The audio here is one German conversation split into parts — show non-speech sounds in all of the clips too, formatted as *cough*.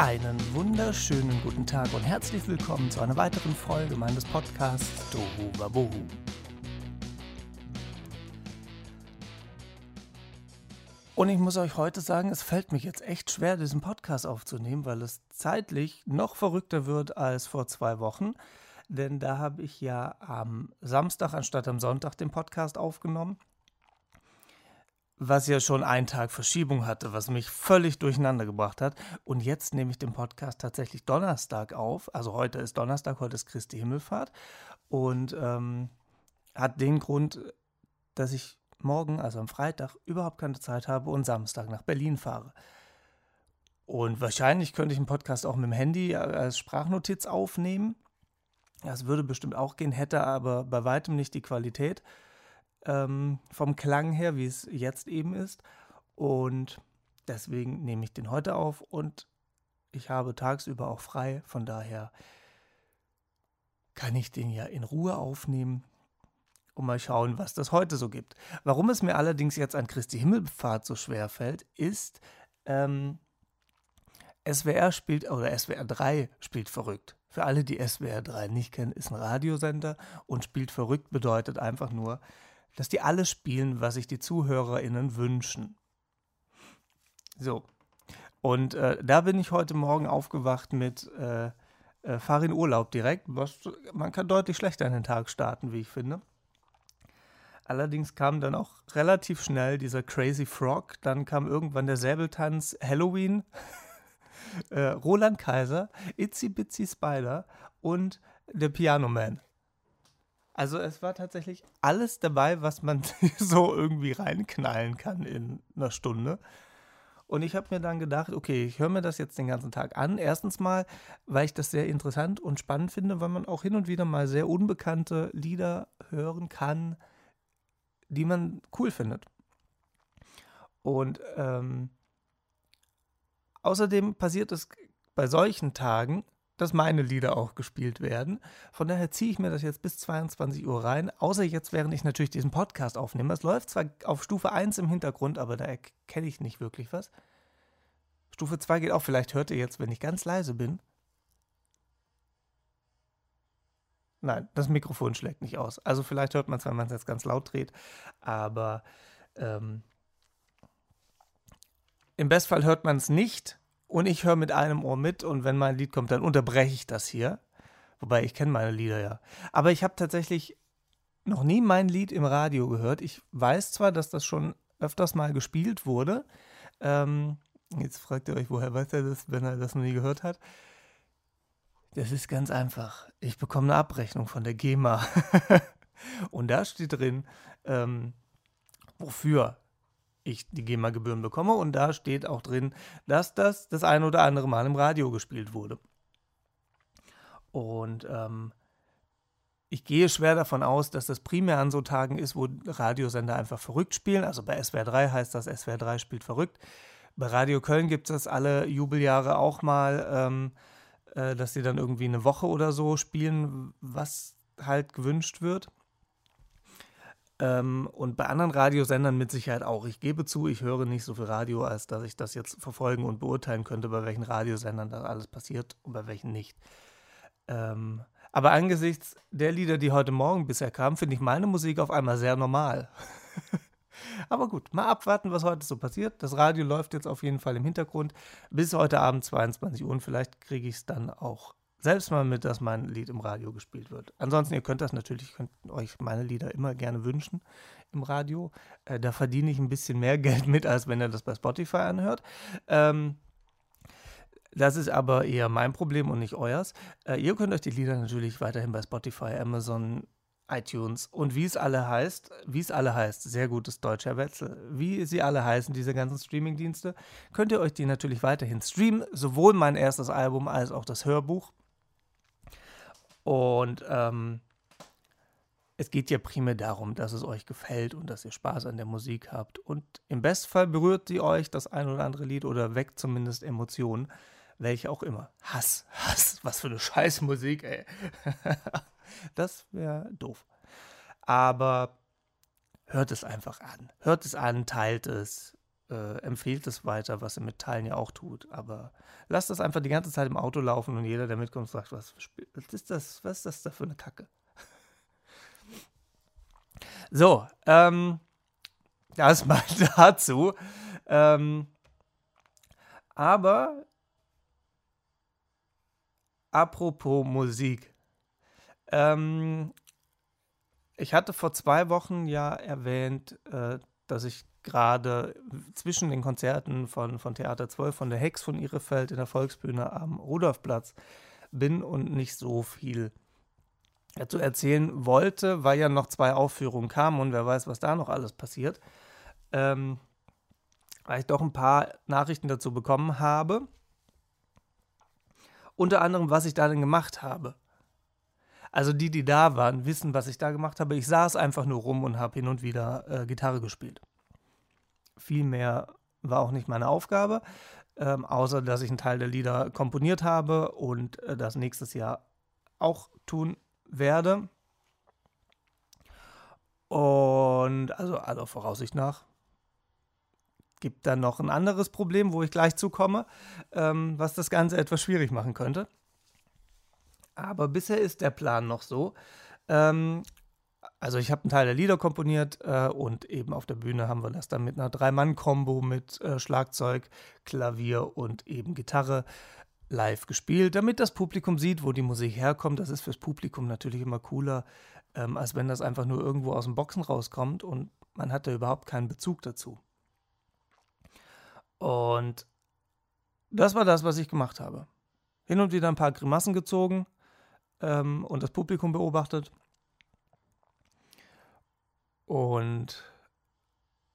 Einen wunderschönen guten Tag und herzlich willkommen zu einer weiteren Folge meines Podcasts Tohu Wabohu. Und ich muss euch heute sagen, es fällt mir jetzt echt schwer, diesen Podcast aufzunehmen, weil es zeitlich noch verrückter wird als vor zwei Wochen. Denn da habe ich ja am Samstag anstatt am Sonntag den Podcast aufgenommen was ja schon einen Tag Verschiebung hatte, was mich völlig durcheinander gebracht hat. Und jetzt nehme ich den Podcast tatsächlich Donnerstag auf. Also heute ist Donnerstag, heute ist Christi Himmelfahrt. Und ähm, hat den Grund, dass ich morgen, also am Freitag, überhaupt keine Zeit habe und Samstag nach Berlin fahre. Und wahrscheinlich könnte ich einen Podcast auch mit dem Handy als Sprachnotiz aufnehmen. Das würde bestimmt auch gehen, hätte aber bei weitem nicht die Qualität ähm, vom Klang her, wie es jetzt eben ist. Und deswegen nehme ich den heute auf und ich habe tagsüber auch frei. Von daher kann ich den ja in Ruhe aufnehmen und mal schauen, was das heute so gibt. Warum es mir allerdings jetzt an Christi Himmelfahrt so schwer fällt, ist, ähm, SWR spielt, oder SWR 3 spielt verrückt. Für alle, die SWR 3 nicht kennen, ist ein Radiosender und spielt verrückt bedeutet einfach nur, dass die alles spielen, was sich die ZuhörerInnen wünschen. So. Und äh, da bin ich heute Morgen aufgewacht mit äh, äh, Fahr in Urlaub direkt. Was, man kann deutlich schlechter in den Tag starten, wie ich finde. Allerdings kam dann auch relativ schnell dieser Crazy Frog. Dann kam irgendwann der Säbeltanz Halloween, *laughs* äh, Roland Kaiser, Itzy Bitsy Spider und der Piano Man. Also es war tatsächlich alles dabei, was man *laughs* so irgendwie reinknallen kann in einer Stunde. Und ich habe mir dann gedacht, okay, ich höre mir das jetzt den ganzen Tag an. Erstens mal, weil ich das sehr interessant und spannend finde, weil man auch hin und wieder mal sehr unbekannte Lieder hören kann, die man cool findet. Und ähm, außerdem passiert es bei solchen Tagen dass meine Lieder auch gespielt werden. Von daher ziehe ich mir das jetzt bis 22 Uhr rein, außer jetzt, während ich natürlich diesen Podcast aufnehme. Es läuft zwar auf Stufe 1 im Hintergrund, aber da erkenne ich nicht wirklich was. Stufe 2 geht auch, vielleicht hört ihr jetzt, wenn ich ganz leise bin. Nein, das Mikrofon schlägt nicht aus. Also vielleicht hört man es, wenn man es jetzt ganz laut dreht, aber ähm, im Bestfall hört man es nicht und ich höre mit einem Ohr mit und wenn mein Lied kommt, dann unterbreche ich das hier. Wobei ich kenne meine Lieder ja. Aber ich habe tatsächlich noch nie mein Lied im Radio gehört. Ich weiß zwar, dass das schon öfters mal gespielt wurde. Ähm, jetzt fragt ihr euch, woher weiß er das, wenn er das noch nie gehört hat. Das ist ganz einfach. Ich bekomme eine Abrechnung von der GEMA. *laughs* und da steht drin, ähm, wofür ich die GEMA-Gebühren bekomme. Und da steht auch drin, dass das das ein oder andere Mal im Radio gespielt wurde. Und ähm, ich gehe schwer davon aus, dass das primär an so Tagen ist, wo Radiosender einfach verrückt spielen. Also bei SWR 3 heißt das, SWR 3 spielt verrückt. Bei Radio Köln gibt es das alle Jubeljahre auch mal, ähm, äh, dass sie dann irgendwie eine Woche oder so spielen, was halt gewünscht wird. Ähm, und bei anderen Radiosendern mit Sicherheit auch. Ich gebe zu, ich höre nicht so viel Radio, als dass ich das jetzt verfolgen und beurteilen könnte, bei welchen Radiosendern das alles passiert und bei welchen nicht. Ähm, aber angesichts der Lieder, die heute Morgen bisher kamen, finde ich meine Musik auf einmal sehr normal. *laughs* Aber gut, mal abwarten, was heute so passiert. Das Radio läuft jetzt auf jeden Fall im Hintergrund bis heute Abend 22 Uhr und vielleicht kriege ich es dann auch selbst mal mit, dass mein Lied im Radio gespielt wird. Ansonsten, ihr könnt das natürlich, könnt euch meine Lieder immer gerne wünschen im Radio. Äh, da verdiene ich ein bisschen mehr *laughs* Geld mit, als wenn ihr das bei Spotify anhört. Ähm, das ist aber eher mein Problem und nicht euers. Äh, ihr könnt euch die Lieder natürlich weiterhin bei Spotify, Amazon, iTunes und wie es alle heißt, wie es alle heißt, sehr gutes deutscher Wetzel, wie sie alle heißen, diese ganzen Streamingdienste, könnt ihr euch die natürlich weiterhin streamen, sowohl mein erstes Album als auch das Hörbuch. Und ähm, es geht ja primär darum, dass es euch gefällt und dass ihr Spaß an der Musik habt. Und im Bestfall berührt sie euch das ein oder andere Lied oder weckt zumindest Emotionen, welche auch immer. Hass, Hass, was für eine Scheißmusik, ey. *laughs* das wäre doof. Aber hört es einfach an. Hört es an, teilt es, äh, empfehlt es weiter, was er mit Teilen ja auch tut. Aber lasst das einfach die ganze Zeit im Auto laufen und jeder, der mitkommt, sagt, was, was ist das, was ist das da für eine Kacke? *laughs* So, ähm, das mal *laughs* dazu. Ähm, aber apropos Musik. Ähm, ich hatte vor zwei Wochen ja erwähnt, äh, dass ich gerade zwischen den Konzerten von, von Theater 12, von der Hex von Ihrefeld in der Volksbühne am Rudolfplatz bin und nicht so viel dazu erzählen wollte, weil ja noch zwei Aufführungen kamen und wer weiß, was da noch alles passiert. Ähm, weil ich doch ein paar Nachrichten dazu bekommen habe. Unter anderem, was ich da denn gemacht habe. Also die, die da waren, wissen, was ich da gemacht habe. Ich saß einfach nur rum und habe hin und wieder äh, Gitarre gespielt. Viel mehr war auch nicht meine Aufgabe, ähm, außer dass ich einen Teil der Lieder komponiert habe und äh, das nächstes Jahr auch tun werde. Und also, also Voraussicht nach gibt dann noch ein anderes Problem, wo ich gleich zukomme, ähm, was das Ganze etwas schwierig machen könnte. Aber bisher ist der Plan noch so. Ähm, also ich habe einen Teil der Lieder komponiert äh, und eben auf der Bühne haben wir das dann mit einer Drei-Mann-Kombo mit äh, Schlagzeug, Klavier und eben Gitarre live gespielt, damit das Publikum sieht, wo die Musik herkommt. Das ist fürs Publikum natürlich immer cooler, ähm, als wenn das einfach nur irgendwo aus dem Boxen rauskommt und man hat da überhaupt keinen Bezug dazu. Und das war das, was ich gemacht habe. Hin und wieder ein paar Grimassen gezogen ähm, und das Publikum beobachtet. Und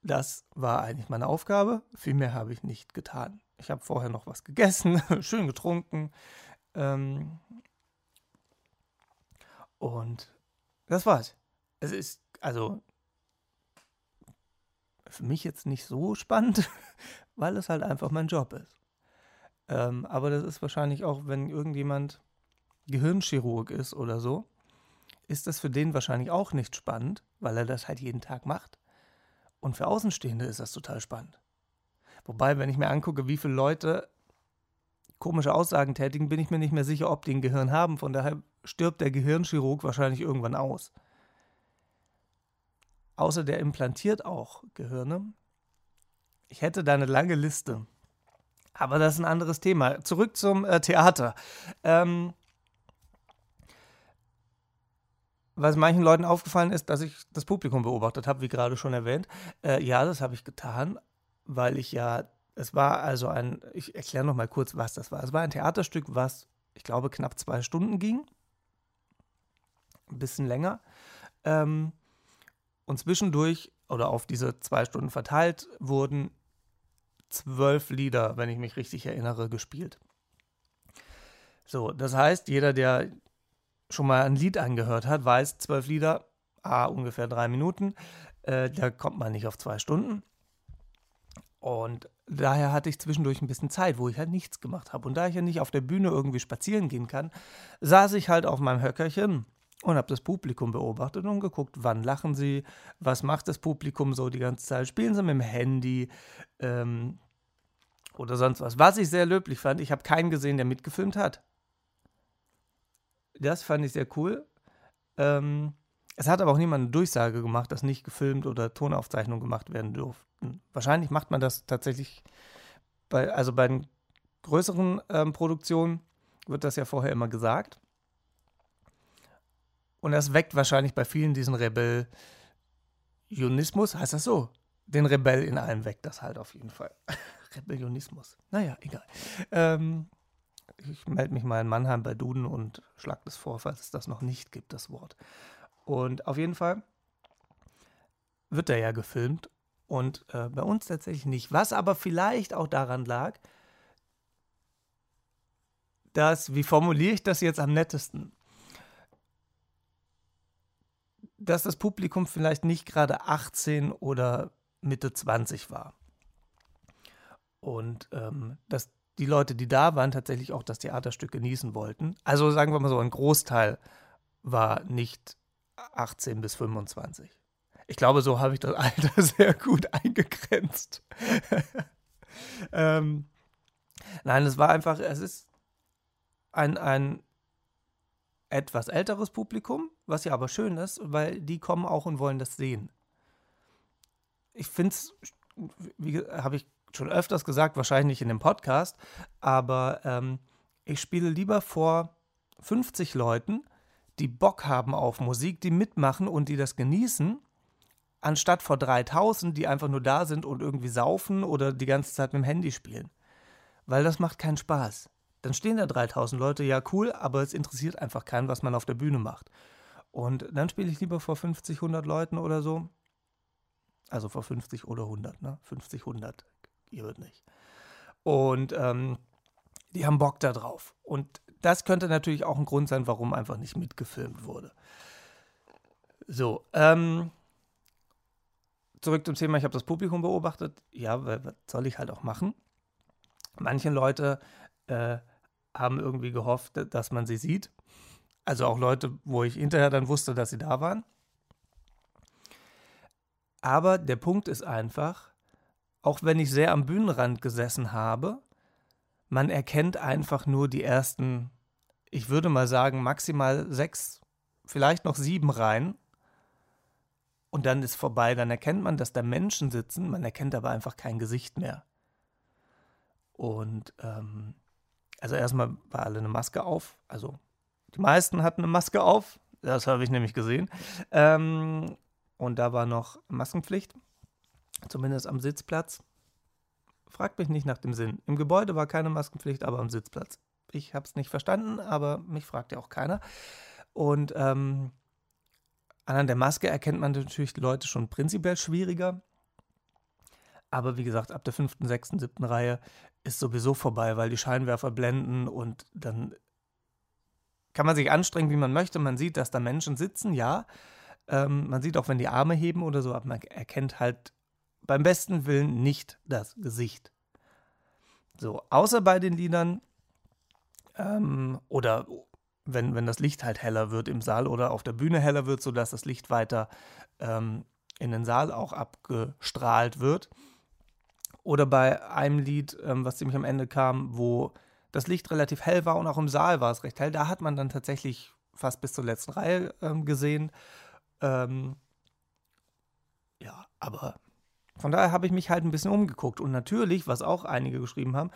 das war eigentlich meine Aufgabe. Viel mehr habe ich nicht getan. Ich habe vorher noch was gegessen, *laughs* schön getrunken. Ähm, und das war's. Es ist, also, für mich jetzt nicht so spannend, *laughs* weil es halt einfach mein Job ist. Ähm, aber das ist wahrscheinlich auch, wenn irgendjemand Gehirnchirurg ist oder so, ist das für den wahrscheinlich auch nicht spannend, weil er das halt jeden Tag macht. Und für Außenstehende ist das total spannend. Wobei, wenn ich mir angucke, wie viele Leute komische Aussagen tätigen, bin ich mir nicht mehr sicher, ob die ein Gehirn haben. Von daher stirbt der Gehirnchirurg wahrscheinlich irgendwann aus. Außer der implantiert auch Gehirne. Ich hätte da eine lange Liste. Aber das ist ein anderes Thema. Zurück zum äh, Theater. Ähm, was manchen Leuten aufgefallen ist, dass ich das Publikum beobachtet habe, wie gerade schon erwähnt. Äh, ja, das habe ich getan, weil ich ja, es war also ein, ich erkläre noch mal kurz, was das war. Es war ein Theaterstück, was, ich glaube, knapp zwei Stunden ging. Ein bisschen länger. Ähm, und zwischendurch oder auf diese zwei Stunden verteilt wurden zwölf Lieder, wenn ich mich richtig erinnere, gespielt. So, das heißt, jeder, der schon mal ein Lied angehört hat, weiß, zwölf Lieder, ah, ungefähr drei Minuten, äh, da kommt man nicht auf zwei Stunden. Und daher hatte ich zwischendurch ein bisschen Zeit, wo ich halt nichts gemacht habe. Und da ich ja nicht auf der Bühne irgendwie spazieren gehen kann, saß ich halt auf meinem Höckerchen und habe das Publikum beobachtet und geguckt, wann lachen sie, was macht das Publikum so die ganze Zeit, spielen sie mit dem Handy ähm, oder sonst was. Was ich sehr löblich fand, ich habe keinen gesehen, der mitgefilmt hat. Das fand ich sehr cool. Ähm, es hat aber auch niemand eine Durchsage gemacht, dass nicht gefilmt oder Tonaufzeichnungen gemacht werden durften. Wahrscheinlich macht man das tatsächlich bei, also bei den größeren ähm, Produktionen wird das ja vorher immer gesagt. Und das weckt wahrscheinlich bei vielen diesen Rebellionismus, heißt das so? Den Rebell in allen weckt das halt auf jeden Fall. *laughs* Rebellionismus. Naja, egal. Ähm, ich melde mich mal in Mannheim bei Duden und schlag das vor, falls es das noch nicht gibt, das Wort. Und auf jeden Fall wird er ja gefilmt und äh, bei uns tatsächlich nicht. Was aber vielleicht auch daran lag, dass, wie formuliere ich das jetzt am nettesten? dass das Publikum vielleicht nicht gerade 18 oder Mitte 20 war. Und ähm, dass die Leute, die da waren, tatsächlich auch das Theaterstück genießen wollten. Also sagen wir mal so, ein Großteil war nicht 18 bis 25. Ich glaube, so habe ich das *laughs* Alter sehr gut eingegrenzt. *laughs* ähm, nein, es war einfach, es ist ein, ein etwas älteres Publikum, was ja aber schön ist, weil die kommen auch und wollen das sehen. Ich finde es, wie habe ich schon öfters gesagt, wahrscheinlich in dem Podcast, aber ähm, ich spiele lieber vor 50 Leuten, die Bock haben auf Musik, die mitmachen und die das genießen, anstatt vor 3000, die einfach nur da sind und irgendwie saufen oder die ganze Zeit mit dem Handy spielen. Weil das macht keinen Spaß. Dann stehen da 3000 Leute, ja cool, aber es interessiert einfach keinen, was man auf der Bühne macht. Und dann spiele ich lieber vor 50, 100 Leuten oder so. Also vor 50 oder 100, ne? 50, 100, ihr hört nicht. Und ähm, die haben Bock da drauf. Und das könnte natürlich auch ein Grund sein, warum einfach nicht mitgefilmt wurde. So, ähm, zurück zum Thema, ich habe das Publikum beobachtet. Ja, was soll ich halt auch machen? Manche Leute äh, haben irgendwie gehofft, dass man sie sieht. Also auch Leute, wo ich hinterher dann wusste, dass sie da waren. Aber der Punkt ist einfach, auch wenn ich sehr am Bühnenrand gesessen habe, man erkennt einfach nur die ersten, ich würde mal sagen, maximal sechs, vielleicht noch sieben Reihen. Und dann ist vorbei. Dann erkennt man, dass da Menschen sitzen, man erkennt aber einfach kein Gesicht mehr. Und ähm, also erstmal war alle eine Maske auf. Also die meisten hatten eine Maske auf. Das habe ich nämlich gesehen. Ähm, und da war noch Maskenpflicht, zumindest am Sitzplatz. Fragt mich nicht nach dem Sinn. Im Gebäude war keine Maskenpflicht, aber am Sitzplatz. Ich habe es nicht verstanden, aber mich fragt ja auch keiner. Und ähm, anhand der Maske erkennt man natürlich Leute schon prinzipiell schwieriger. Aber wie gesagt, ab der fünften, sechsten, siebten Reihe ist sowieso vorbei, weil die Scheinwerfer blenden und dann kann man sich anstrengen, wie man möchte. Man sieht, dass da Menschen sitzen, ja. Ähm, man sieht auch, wenn die Arme heben oder so, aber man erkennt halt beim besten Willen nicht das Gesicht. So, außer bei den Liedern ähm, oder wenn, wenn das Licht halt heller wird im Saal oder auf der Bühne heller wird, sodass das Licht weiter ähm, in den Saal auch abgestrahlt wird. Oder bei einem Lied, ähm, was ziemlich am Ende kam, wo das Licht relativ hell war und auch im Saal war es recht hell, da hat man dann tatsächlich fast bis zur letzten Reihe ähm, gesehen. Ähm, ja, aber von daher habe ich mich halt ein bisschen umgeguckt. Und natürlich, was auch einige geschrieben haben,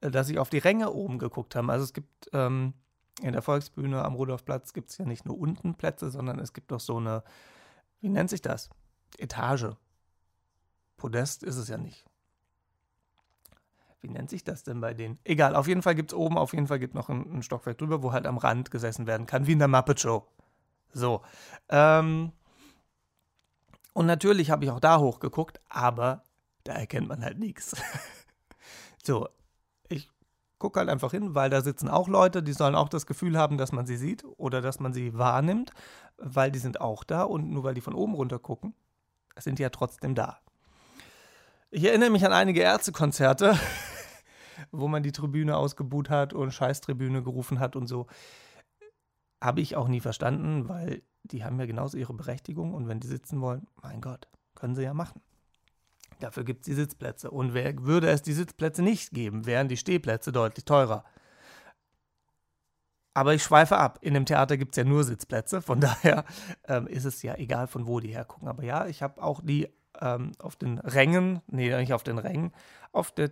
äh, dass sie auf die Ränge oben geguckt haben. Also es gibt ähm, in der Volksbühne am Rudolfplatz gibt es ja nicht nur unten Plätze, sondern es gibt auch so eine, wie nennt sich das? Etage. Podest ist es ja nicht. Wie nennt sich das denn bei denen? Egal, auf jeden Fall gibt es oben, auf jeden Fall gibt es noch ein, ein, Stockwerk drüber, wo halt am Rand gesessen werden kann, wie in der Muppet Show. So. Ähm, und natürlich habe ich auch da hochgeguckt, aber da erkennt man halt nichts. *laughs* So, ich gucke halt einfach hin, weil da sitzen auch Leute, die sollen auch das Gefühl haben, dass man sie sieht oder dass man sie wahrnimmt, weil die sind auch da und nur weil die von oben runter gucken, sind die ja trotzdem da. Ich erinnere mich an einige Ärztekonzerte, *laughs* wo man die Tribüne ausgebuht hat und Scheißtribüne gerufen hat und so. Habe ich auch nie verstanden, weil die haben ja genauso ihre Berechtigung und wenn die sitzen wollen, mein Gott, können sie ja machen. Dafür gibt es die Sitzplätze. Und wer, würde es die Sitzplätze nicht geben, wären die Stehplätze deutlich teurer. Aber ich schweife ab. In dem Theater gibt es ja nur Sitzplätze. Von *laughs* daher ähm, ist es ja egal, von wo die hergucken. Aber ja, ich habe auch die ähm, auf den Rängen, nee, nicht auf den Rängen, auf der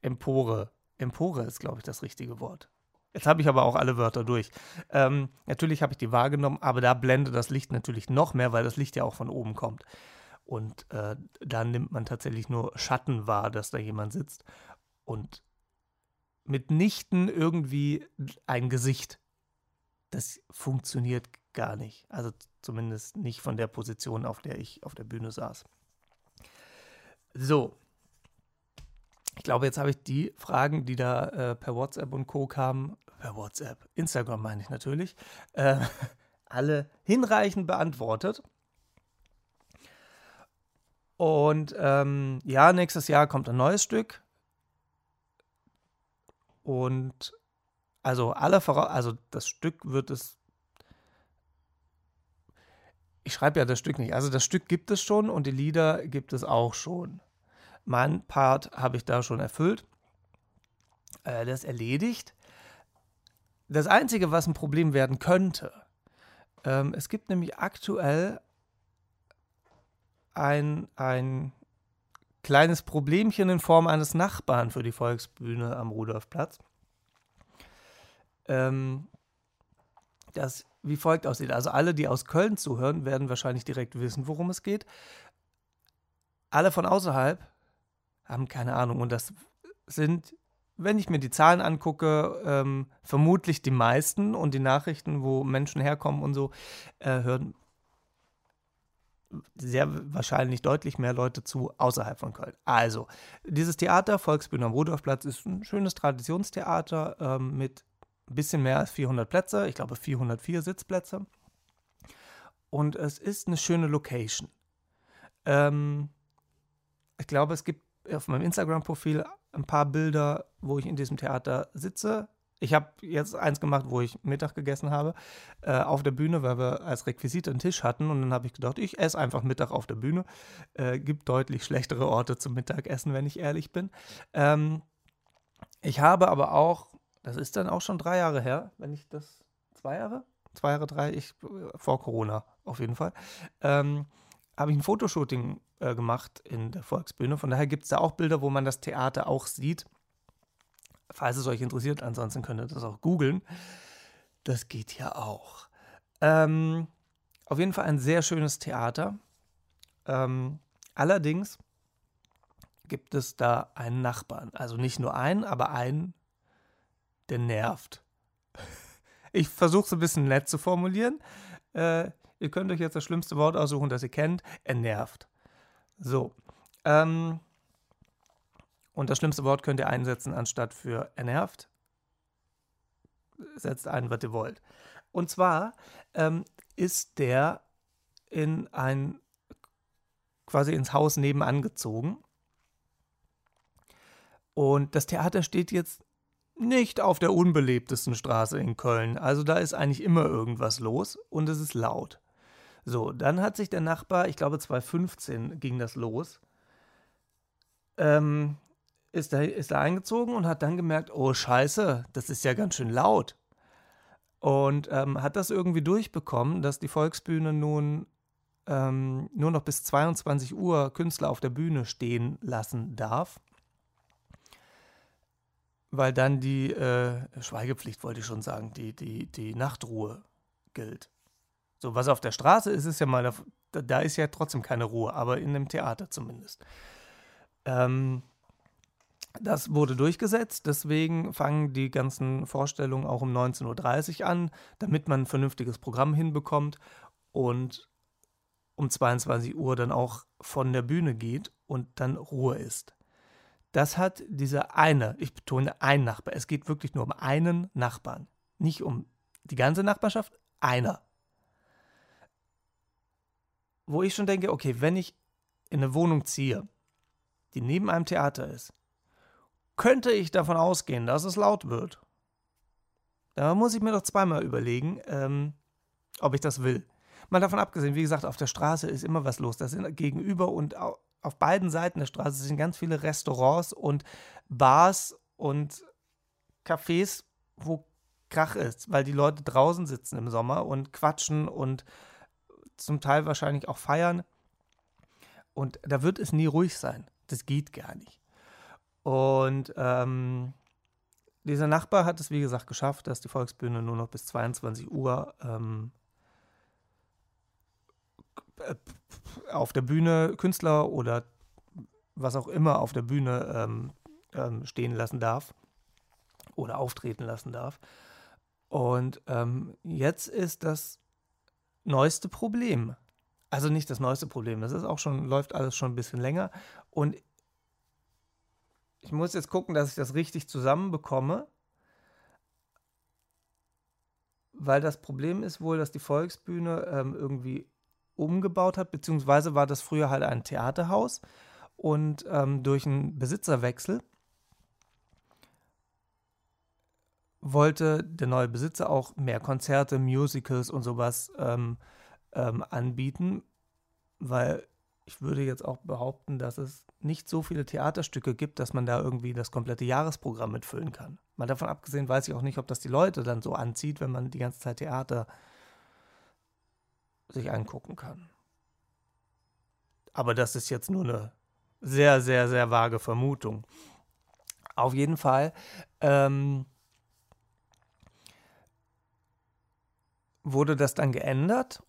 Empore. Empore ist, glaube ich, das richtige Wort. Jetzt habe ich aber auch alle Wörter durch. Ähm, natürlich habe ich die wahrgenommen, aber da blendet das Licht natürlich noch mehr, weil das Licht ja auch von oben kommt. Und äh, da nimmt man tatsächlich nur Schatten wahr, dass da jemand sitzt. Und mitnichten irgendwie ein Gesicht. Das funktioniert gar nicht. Also zumindest nicht von der Position, auf der ich auf der Bühne saß. So. Ich glaube, jetzt habe ich die Fragen, die da äh, per WhatsApp und Co. kamen, per WhatsApp, Instagram meine ich natürlich, äh, *laughs* alle hinreichend beantwortet. Und ähm, ja, nächstes Jahr kommt ein neues Stück. Und also alle also das Stück wird es. ich schreibe ja das Stück nicht. Also das Stück gibt es schon und die Lieder gibt es auch schon. Mein Part habe ich da schon erfüllt. Äh, das erledigt. Das Einzige, was ein Problem werden könnte, ähm, es gibt nämlich aktuell ein, ein kleines Problemchen in Form eines Nachbarn für die Volksbühne am Rudolfplatz. Ähm, das wie folgt aussieht. Also alle, die aus Köln zuhören, werden wahrscheinlich direkt wissen, worum es geht. Alle von außerhalb haben keine Ahnung. Und das sind, wenn ich mir die Zahlen angucke, ähm, vermutlich die meisten und die Nachrichten, wo Menschen herkommen und so, äh, hören sehr wahrscheinlich deutlich mehr Leute zu außerhalb von Köln. Also, dieses Theater, Volksbühne am Rudolfplatz, ist ein schönes Traditionstheater ähm, mit ein bisschen mehr als 400 Plätze, ich glaube 404 Sitzplätze. Und es ist eine schöne Location. Ähm, ich glaube, es gibt auf meinem Instagram-Profil ein paar Bilder, wo ich in diesem Theater sitze. Ich habe jetzt eins gemacht, wo ich Mittag gegessen habe, äh, auf der Bühne, weil wir als Requisite einen Tisch hatten. Und dann habe ich gedacht, ich esse einfach Mittag auf der Bühne. Äh, gibt deutlich schlechtere Orte zum Mittagessen, wenn ich ehrlich bin. Ähm, ich habe aber auch das ist dann auch schon drei Jahre her, wenn ich das. Zwei Jahre? Zwei Jahre, drei, ich, vor Corona auf jeden Fall. Ähm, habe ich ein Fotoshooting äh, gemacht in der Volksbühne. Von daher gibt es da auch Bilder, wo man das Theater auch sieht. Falls es euch interessiert, ansonsten könnt ihr das auch googeln. Das geht ja auch. Ähm, auf jeden Fall ein sehr schönes Theater. Ähm, allerdings gibt es da einen Nachbarn. Also nicht nur einen, aber einen, der nervt. *laughs* Ich versuche es ein bisschen nett zu formulieren. Äh, ihr könnt euch jetzt das schlimmste Wort aussuchen, das ihr kennt. Er nervt. So. Ähm, und das schlimmste Wort könnt ihr einsetzen anstatt für er nervt. Setzt ein, was ihr wollt. Und zwar ähm, ist der in ein quasi ins Haus nebenan gezogen. Und das Theater steht jetzt nicht auf der unbelebtesten Straße in Köln. Also da ist eigentlich immer irgendwas los und es ist laut. So, dann hat sich der Nachbar, ich glaube 2015 ging das los, ähm, ist, da, ist da eingezogen und hat dann gemerkt, oh scheiße, das ist ja ganz schön laut. Und ähm, hat das irgendwie durchbekommen, dass die Volksbühne nun ähm, nur noch bis 22 Uhr Künstler auf der Bühne stehen lassen darf weil dann die äh, Schweigepflicht, wollte ich schon sagen, die, die, die Nachtruhe gilt. So, was auf der Straße ist, ist ja mal, da, ist ja trotzdem keine Ruhe, aber in einem Theater zumindest. Ähm, das wurde durchgesetzt, deswegen fangen die ganzen Vorstellungen auch um 19.30 Uhr an, damit man ein vernünftiges Programm hinbekommt und um 22 Uhr dann auch von der Bühne geht und dann Ruhe ist. Das hat dieser eine, ich betone ein Nachbar. Es geht wirklich nur um einen Nachbarn. Nicht um die ganze Nachbarschaft, einer. Wo ich schon denke, okay, wenn ich in eine Wohnung ziehe, die neben einem Theater ist, könnte ich davon ausgehen, dass es laut wird. Da muss ich mir doch zweimal überlegen, ähm, ob ich das will. Mal davon abgesehen, wie gesagt, auf der Straße ist immer was los. Da sind gegenüber und auf beiden Seiten der Straße sind ganz viele Restaurants und Bars und Cafés, wo Krach ist, weil die Leute draußen sitzen im Sommer und quatschen und zum Teil wahrscheinlich auch feiern. Und da wird es nie ruhig sein. Das geht gar nicht. Und ähm, dieser Nachbar hat es, wie gesagt, geschafft, dass die Volksbühne nur noch bis 22 Uhr ähm, äh, auf der Bühne Künstler oder was auch immer auf der Bühne ähm, ähm, stehen lassen darf oder auftreten lassen darf. Und ähm, jetzt ist das neueste Problem. Also nicht das neueste Problem, das ist auch schon, läuft alles schon ein bisschen länger. Und ich muss jetzt gucken, dass ich das richtig zusammenbekomme. Weil das Problem ist wohl, dass die Volksbühne ähm, irgendwie umgebaut hat, beziehungsweise war das früher halt ein Theaterhaus und ähm, durch einen Besitzerwechsel wollte der neue Besitzer auch mehr Konzerte, Musicals und sowas ähm, ähm, anbieten, weil ich würde jetzt auch behaupten, dass es nicht so viele Theaterstücke gibt, dass man da irgendwie das komplette Jahresprogramm mitfüllen kann. Mal davon abgesehen weiß ich auch nicht, ob das die Leute dann so anzieht, wenn man die ganze Zeit Theater sich angucken kann. Aber das ist jetzt nur eine sehr, sehr, sehr vage Vermutung. Auf jeden Fall ähm, wurde das dann geändert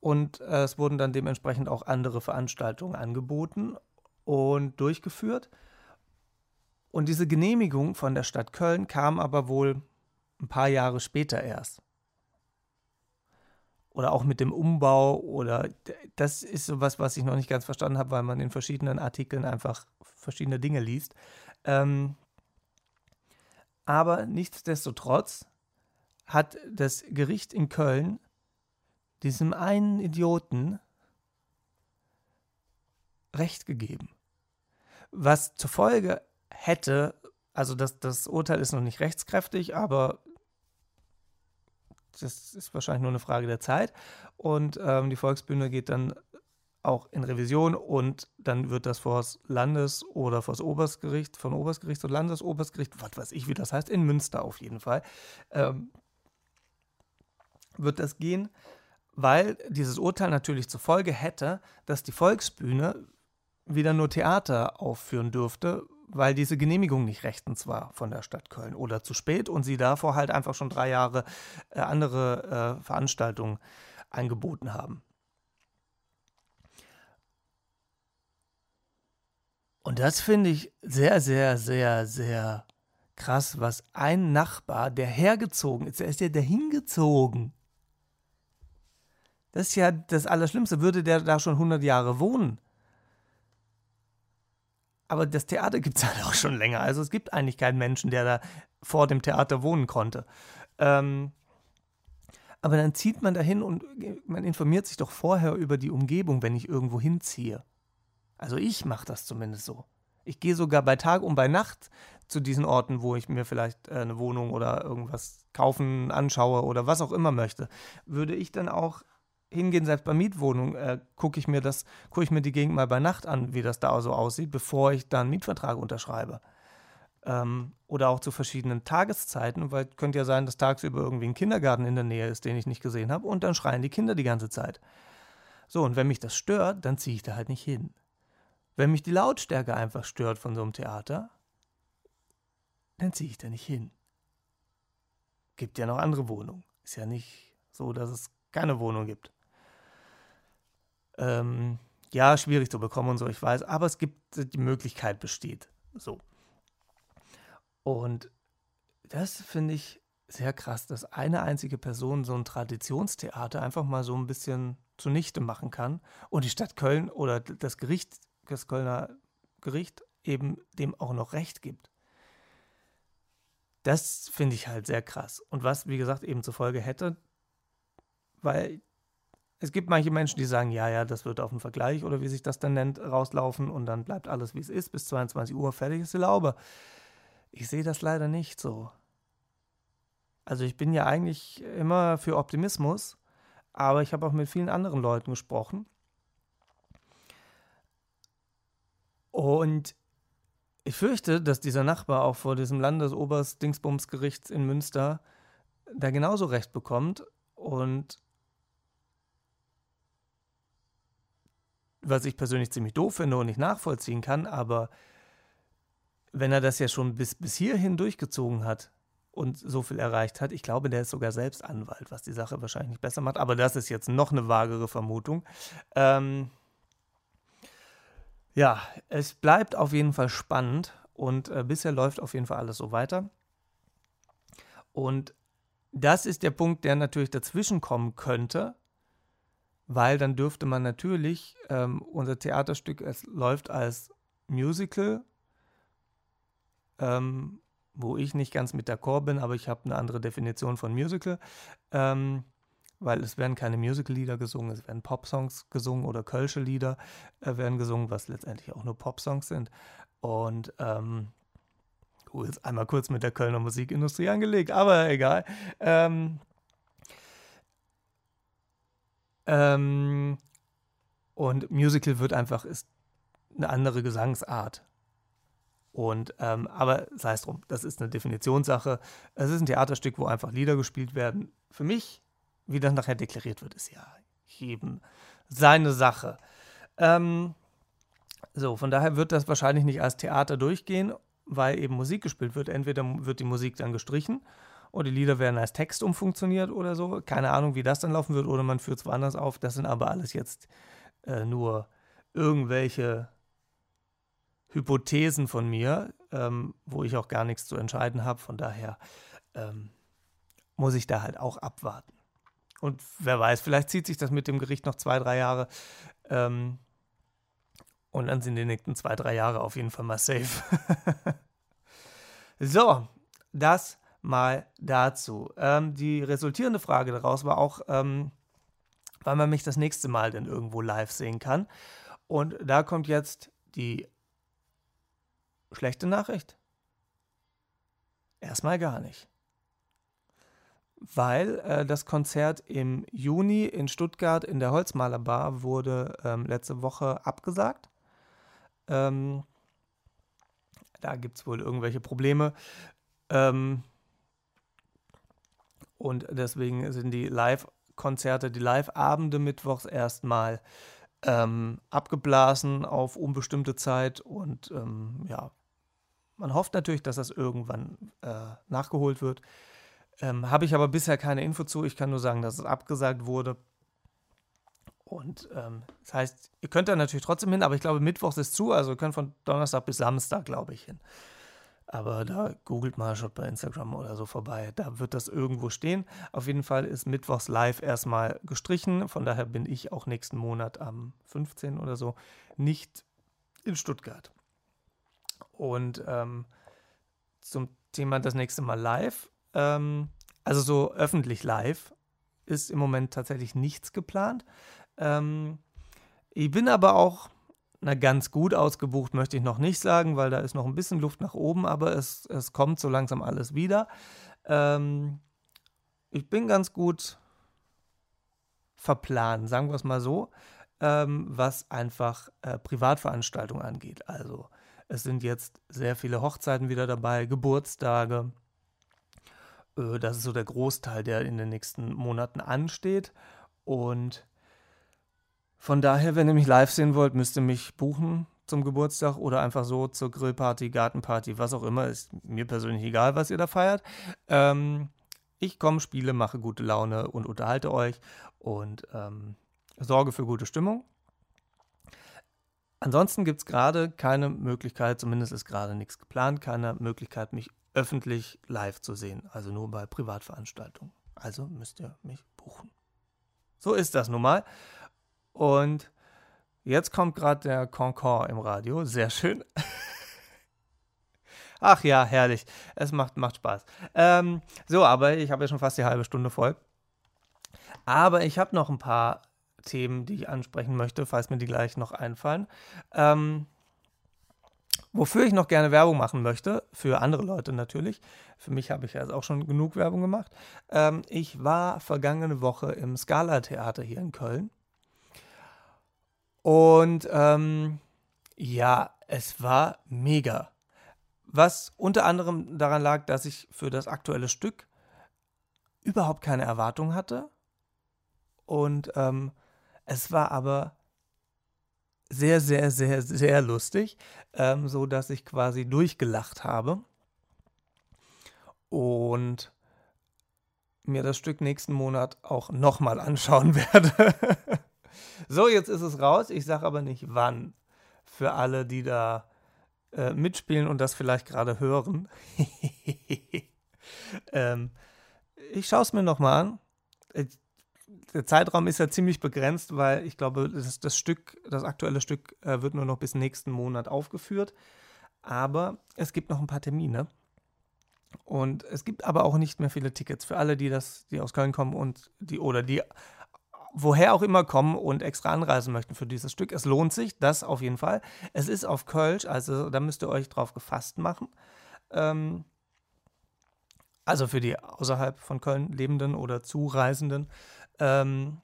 und äh, es wurden dann dementsprechend auch andere Veranstaltungen angeboten und durchgeführt. Und diese Genehmigung von der Stadt Köln kam aber wohl ein paar Jahre später erst. Oder auch mit dem Umbau oder das ist sowas, was ich noch nicht ganz verstanden habe, weil man in verschiedenen Artikeln einfach verschiedene Dinge liest. Ähm, aber nichtsdestotrotz hat das Gericht in Köln diesem einen Idioten Recht gegeben. Was zur Folge hätte, also das, das Urteil ist noch nicht rechtskräftig, aber das ist wahrscheinlich nur eine Frage der Zeit. Und ähm, die Volksbühne geht dann auch in Revision und dann wird das vor das Landes- oder vor das Obergericht, von Obergericht und Landesobergericht, was weiß ich, wie das heißt, in Münster auf jeden Fall, ähm, wird das gehen, weil dieses Urteil natürlich zur Folge hätte, dass die Volksbühne wieder nur Theater aufführen dürfte, weil diese Genehmigung nicht rechtens war von der Stadt Köln oder zu spät und sie davor halt einfach schon drei Jahre äh, andere äh, Veranstaltungen angeboten haben. Und das finde ich sehr, sehr, sehr, sehr krass, was ein Nachbar, der hergezogen ist, der ist ja dahin gezogen. Das ist ja das Allerschlimmste. Würde der da schon 100 Jahre wohnen? Aber das Theater gibt es *laughs* halt auch schon länger. Also es gibt eigentlich keinen Menschen, der da vor dem Theater wohnen konnte. Ähm, aber dann zieht man dahin und man informiert sich doch vorher über die Umgebung, wenn ich irgendwo hinziehe. Also ich mache das zumindest so. Ich gehe sogar bei Tag und bei Nacht zu diesen Orten, wo ich mir vielleicht äh, eine Wohnung oder irgendwas kaufen, anschaue oder was auch immer möchte. Würde ich dann auch hingehen, selbst bei Mietwohnungen, äh, gucke ich mir das, gucke ich mir die Gegend mal bei Nacht an, wie das da so aussieht, bevor ich dann einen Mietvertrag unterschreibe. Ähm, oder auch zu verschiedenen Tageszeiten, weil es könnte ja sein, dass tagsüber irgendwie ein Kindergarten in der Nähe ist, den ich nicht gesehen habe, und dann schreien die Kinder die ganze Zeit. So, und wenn mich das stört, dann ziehe ich da halt nicht hin. Wenn mich die Lautstärke einfach stört von so einem Theater, dann ziehe ich da nicht hin. Gibt ja noch andere Wohnungen. Ist ja nicht so, dass es keine Wohnung gibt. Ähm, ja, schwierig zu bekommen und so, ich weiß, aber es gibt, die Möglichkeit besteht. So. Und das finde ich sehr krass, dass eine einzige Person so ein Traditionstheater einfach mal so ein bisschen zunichte machen kann und die Stadt Köln oder das Gericht, das Kölner Gericht eben dem auch noch Recht gibt. Das finde ich halt sehr krass. Und was, wie gesagt, eben zur Folge hätte, weil es gibt manche Menschen, die sagen, ja, ja, das wird auf den Vergleich oder wie sich das dann nennt, rauslaufen und dann bleibt alles, wie es ist, bis 22 Uhr fertig ist die Laube. Ich sehe das leider nicht so. Also ich bin ja eigentlich immer für Optimismus, aber ich habe auch mit vielen anderen Leuten gesprochen. Und ich fürchte, dass dieser Nachbar auch vor diesem Landesoberst-Dingsbumsgericht in Münster da genauso recht bekommt und was ich persönlich ziemlich doof finde und nicht nachvollziehen kann, aber wenn er das ja schon bis, bis hierhin durchgezogen hat und so viel erreicht hat, ich glaube, der ist sogar selbst Anwalt, was die Sache wahrscheinlich nicht besser macht, aber das ist jetzt noch eine vagere Vermutung. Ähm ja, es bleibt auf jeden Fall spannend und äh, bisher läuft auf jeden Fall alles so weiter. Und das ist der Punkt, der natürlich dazwischen kommen könnte, weil dann dürfte man natürlich, ähm, unser Theaterstück es läuft als Musical, ähm, wo ich nicht ganz mit d'accord bin, aber ich habe eine andere Definition von Musical, ähm, weil es werden keine Musical-Lieder gesungen, es werden Pop-Songs gesungen oder Kölsche Lieder äh, werden gesungen, was letztendlich auch nur Pop-Songs sind. Und ähm, gut, jetzt einmal kurz mit der Kölner Musikindustrie angelegt, aber egal. Ähm, Ähm, und Musical wird einfach, ist eine andere Gesangsart. Und, ähm, aber sei es drum, das ist eine Definitionssache. Es ist ein Theaterstück, wo einfach Lieder gespielt werden. Für mich, wie das nachher deklariert wird, ist ja jedem seine Sache. Ähm, so, von daher wird das wahrscheinlich nicht als Theater durchgehen, weil eben Musik gespielt wird. Entweder wird die Musik dann gestrichen oder die Lieder werden als Text umfunktioniert oder so. Keine Ahnung, wie das dann laufen wird oder man führt es woanders auf. Das sind aber alles jetzt äh, nur irgendwelche Hypothesen von mir, ähm, wo ich auch gar nichts zu entscheiden habe. Von daher ähm, muss ich da halt auch abwarten. Und wer weiß, vielleicht zieht sich das mit dem Gericht noch zwei, drei Jahre. Ähm, und dann sind die nächsten zwei, drei Jahre auf jeden Fall mal safe. *laughs* so, das mal dazu. Ähm, die resultierende Frage daraus war auch, ähm, wann man mich das nächste Mal denn irgendwo live sehen kann. Und da kommt jetzt die Schlechte Nachricht? Erstmal gar nicht. Weil äh, das Konzert im Juni in Stuttgart in der Holzmalerbar wurde ähm, letzte Woche abgesagt. Ähm, da gibt es wohl irgendwelche Probleme. Ähm, und deswegen sind die Live-Konzerte, die Live-Abende mittwochs erstmal ähm, abgeblasen auf unbestimmte Zeit und ähm, ja, man hofft natürlich, dass das irgendwann äh, nachgeholt wird. Ähm, Habe ich aber bisher keine Info zu. Ich kann nur sagen, dass es abgesagt wurde. Und ähm, das heißt, ihr könnt da natürlich trotzdem hin, aber ich glaube, Mittwochs ist zu. Also ihr könnt von Donnerstag bis Samstag, glaube ich, hin. Aber da googelt mal, schaut bei Instagram oder so vorbei. Da wird das irgendwo stehen. Auf jeden Fall ist Mittwochs live erstmal gestrichen. Von daher bin ich auch nächsten Monat am 15. oder so nicht in Stuttgart. Und ähm, zum Thema das nächste Mal live. Ähm, also so öffentlich live ist im Moment tatsächlich nichts geplant. Ähm, ich bin aber auch na, ganz gut ausgebucht möchte ich noch nicht sagen, weil da ist noch ein bisschen Luft nach oben, aber es, es kommt so langsam alles wieder. Ähm, ich bin ganz gut verplant, sagen wir es mal so, ähm, was einfach äh, Privatveranstaltungen angeht. Also es sind jetzt sehr viele Hochzeiten wieder dabei, Geburtstage. Äh, das ist so der Großteil, der in den nächsten Monaten ansteht. Und von daher, wenn ihr mich live sehen wollt, müsst ihr mich buchen zum Geburtstag oder einfach so zur Grillparty, Gartenparty, was auch immer. Ist mir persönlich egal, was ihr da feiert. Ähm, ich komme, spiele, mache gute Laune und unterhalte euch und ähm, sorge für gute Stimmung. Ansonsten gibt es gerade keine Möglichkeit, zumindest ist gerade nichts geplant, keine Möglichkeit, mich öffentlich live zu sehen, also nur bei Privatveranstaltungen. Also müsst ihr mich buchen. So ist das nun mal. Und jetzt kommt gerade der Concord im Radio. Sehr schön. *laughs* Ach ja, herrlich. Es macht, macht Spaß. Ähm, so, aber ich habe ja schon fast die halbe Stunde voll. Aber ich habe noch ein paar Themen, die ich ansprechen möchte, falls mir die gleich noch einfallen. Ähm, wofür ich noch gerne Werbung machen möchte, für andere Leute natürlich. Für mich habe ich ja auch schon genug Werbung gemacht. Ähm, ich war vergangene Woche im Scala Theater hier in Köln. Und ähm, ja, es war mega. Was unter anderem daran lag, dass ich für das aktuelle Stück überhaupt keine Erwartung hatte. Und ähm, es war aber sehr, sehr, sehr, sehr lustig, ähm, so dass ich quasi durchgelacht habe und mir das Stück nächsten Monat auch nochmal anschauen *laughs* werde. So, jetzt ist es raus. Ich sage aber nicht wann. Für alle, die da äh, mitspielen und das vielleicht gerade hören. *laughs* ähm, ich schaue es mir nochmal an der Zeitraum ist ja ziemlich begrenzt, weil ich glaube, das, das Stück, das aktuelle Stück äh, wird nur noch bis nächsten Monat aufgeführt. Aber es gibt noch ein paar Termine. Und es gibt aber auch nicht mehr viele Tickets für alle, die das, die aus Köln kommen und die oder die woher auch immer kommen und extra anreisen möchten für dieses Stück. Es lohnt sich, das auf jeden Fall. Es ist auf Kölsch, also da müsst ihr euch drauf gefasst machen. Ähm, also für die außerhalb von Köln lebenden oder Zureisenden. Ähm,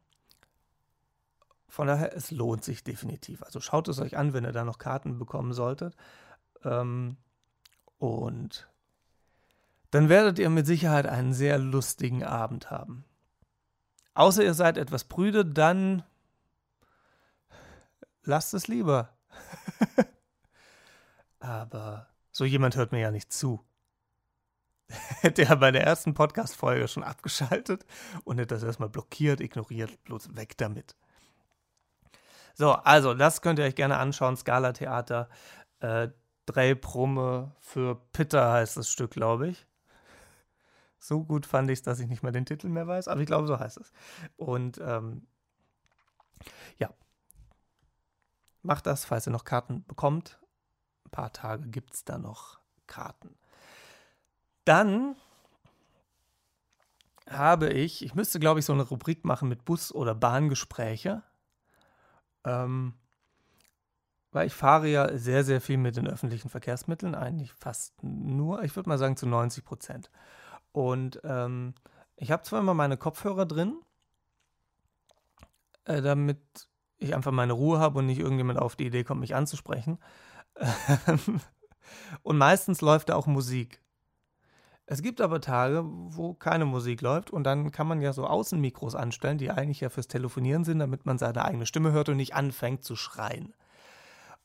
von daher, es lohnt sich definitiv. Also schaut es euch an, wenn ihr da noch Karten bekommen solltet. Ähm, und dann werdet ihr mit Sicherheit einen sehr lustigen Abend haben. Außer ihr seid etwas prüde, dann lasst es lieber. *laughs* Aber so jemand hört mir ja nicht zu. *laughs* Hätte er bei der ersten Podcast-Folge schon abgeschaltet und hätte das erstmal blockiert, ignoriert, bloß weg damit. So, also, das könnt ihr euch gerne anschauen. Scala Theater. Äh, Drei Brumme für Pitter heißt das Stück, glaube ich. So gut fand ich es, dass ich nicht mehr den Titel mehr weiß, aber ich glaube, so heißt es. Und ähm, ja, macht das, falls ihr noch Karten bekommt. Ein paar Tage gibt es da noch Karten. Dann habe ich, ich müsste glaube ich so eine Rubrik machen mit Bus- oder Bahngespräche. Ähm, weil ich fahre ja sehr, sehr viel mit den öffentlichen Verkehrsmitteln, eigentlich fast nur, ich würde mal sagen zu 90 Prozent. Und ähm, ich habe zwar immer meine Kopfhörer drin, äh, damit ich einfach meine Ruhe habe und nicht irgendjemand auf die Idee kommt, mich anzusprechen. *laughs* und meistens läuft da auch Musik. Es gibt aber Tage, wo keine Musik läuft und dann kann man ja so Außenmikros anstellen, die eigentlich ja fürs Telefonieren sind, damit man seine eigene Stimme hört und nicht anfängt zu schreien.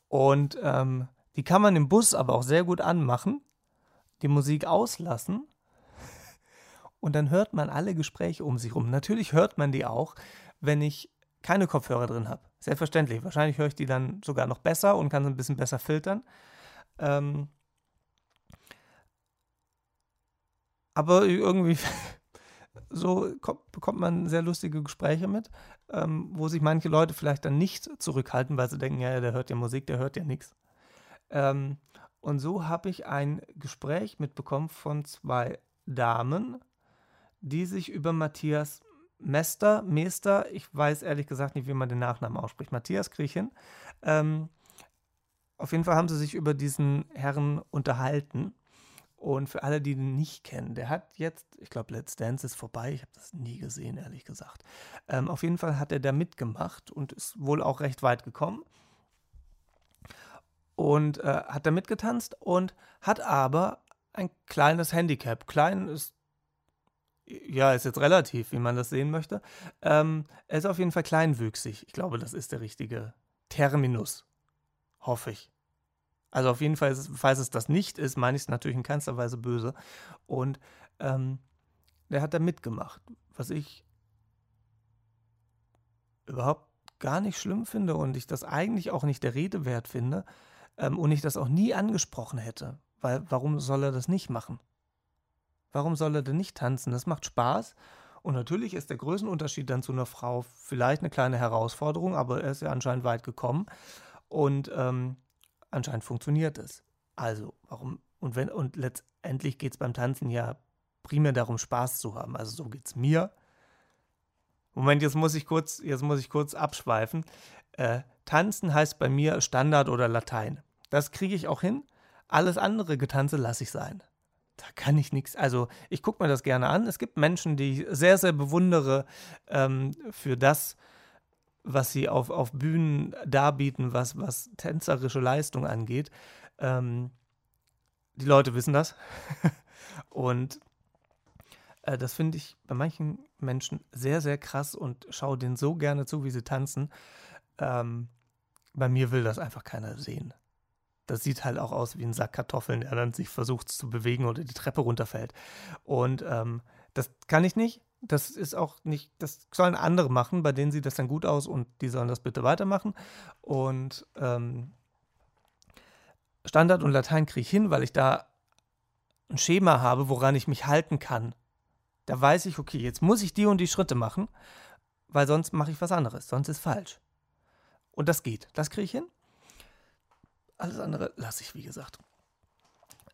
Und ähm, die kann man im Bus aber auch sehr gut anmachen, die Musik auslassen und dann hört man alle Gespräche um sich rum. Natürlich hört man die auch, wenn ich keine Kopfhörer drin habe. Selbstverständlich. Wahrscheinlich höre ich die dann sogar noch besser und kann sie ein bisschen besser filtern. Ähm, aber irgendwie *laughs* so bekommt man sehr lustige Gespräche mit, ähm, wo sich manche Leute vielleicht dann nicht zurückhalten, weil sie denken, ja, der hört ja Musik, der hört ja nichts. Ähm, und so habe ich ein Gespräch mitbekommen von zwei Damen, die sich über Matthias Mester, Mester, ich weiß ehrlich gesagt nicht, wie man den Nachnamen ausspricht, Matthias Griechen. Ähm, auf jeden Fall haben sie sich über diesen Herrn unterhalten. Und für alle, die ihn nicht kennen, der hat jetzt, ich glaube, Let's Dance ist vorbei. Ich habe das nie gesehen, ehrlich gesagt. Ähm, auf jeden Fall hat er da mitgemacht und ist wohl auch recht weit gekommen. Und äh, hat da mitgetanzt und hat aber ein kleines Handicap. Klein ist ja, ist jetzt relativ, wie man das sehen möchte. Ähm, er ist auf jeden Fall kleinwüchsig. Ich glaube, das ist der richtige Terminus. Hoffe ich. Also auf jeden Fall, falls es das nicht ist, meine ich es natürlich in keinster Weise böse. Und ähm, der hat da mitgemacht, was ich überhaupt gar nicht schlimm finde und ich das eigentlich auch nicht der Rede wert finde ähm, und ich das auch nie angesprochen hätte. Weil warum soll er das nicht machen? Warum soll er denn nicht tanzen? Das macht Spaß. Und natürlich ist der Größenunterschied dann zu einer Frau vielleicht eine kleine Herausforderung, aber er ist ja anscheinend weit gekommen und ähm, anscheinend funktioniert es. Also, warum? Und wenn, und letztendlich geht es beim Tanzen ja primär darum, Spaß zu haben. Also so geht es mir. Moment, jetzt muss ich kurz, jetzt muss ich kurz abschweifen. Äh, Tanzen heißt bei mir Standard oder Latein. Das kriege ich auch hin. Alles andere Getanze lasse ich sein da kann ich nichts. Also ich gucke mir das gerne an. Es gibt Menschen, die ich sehr, sehr bewundere ähm, für das, was sie auf, auf Bühnen darbieten, was, was tänzerische Leistung angeht. Ähm, die Leute wissen das. *laughs* und äh, das finde ich bei manchen Menschen sehr, sehr krass und schaue denen so gerne zu, wie sie tanzen. Ähm, bei mir will das einfach keiner sehen. Das sieht halt auch aus wie ein Sack Kartoffeln, der dann sich versucht zu bewegen oder die Treppe runterfällt. Und ähm, das kann ich nicht. Das ist auch nicht, das sollen andere machen, bei denen sieht das dann gut aus und die sollen das bitte weitermachen. Und ähm, Standard und Latein kriege ich hin, weil ich da ein Schema habe, woran ich mich halten kann. Da weiß ich, okay, jetzt muss ich die und die Schritte machen, weil sonst mache ich was anderes, sonst ist falsch. Und das geht, das kriege ich hin. Alles andere lasse ich, wie gesagt.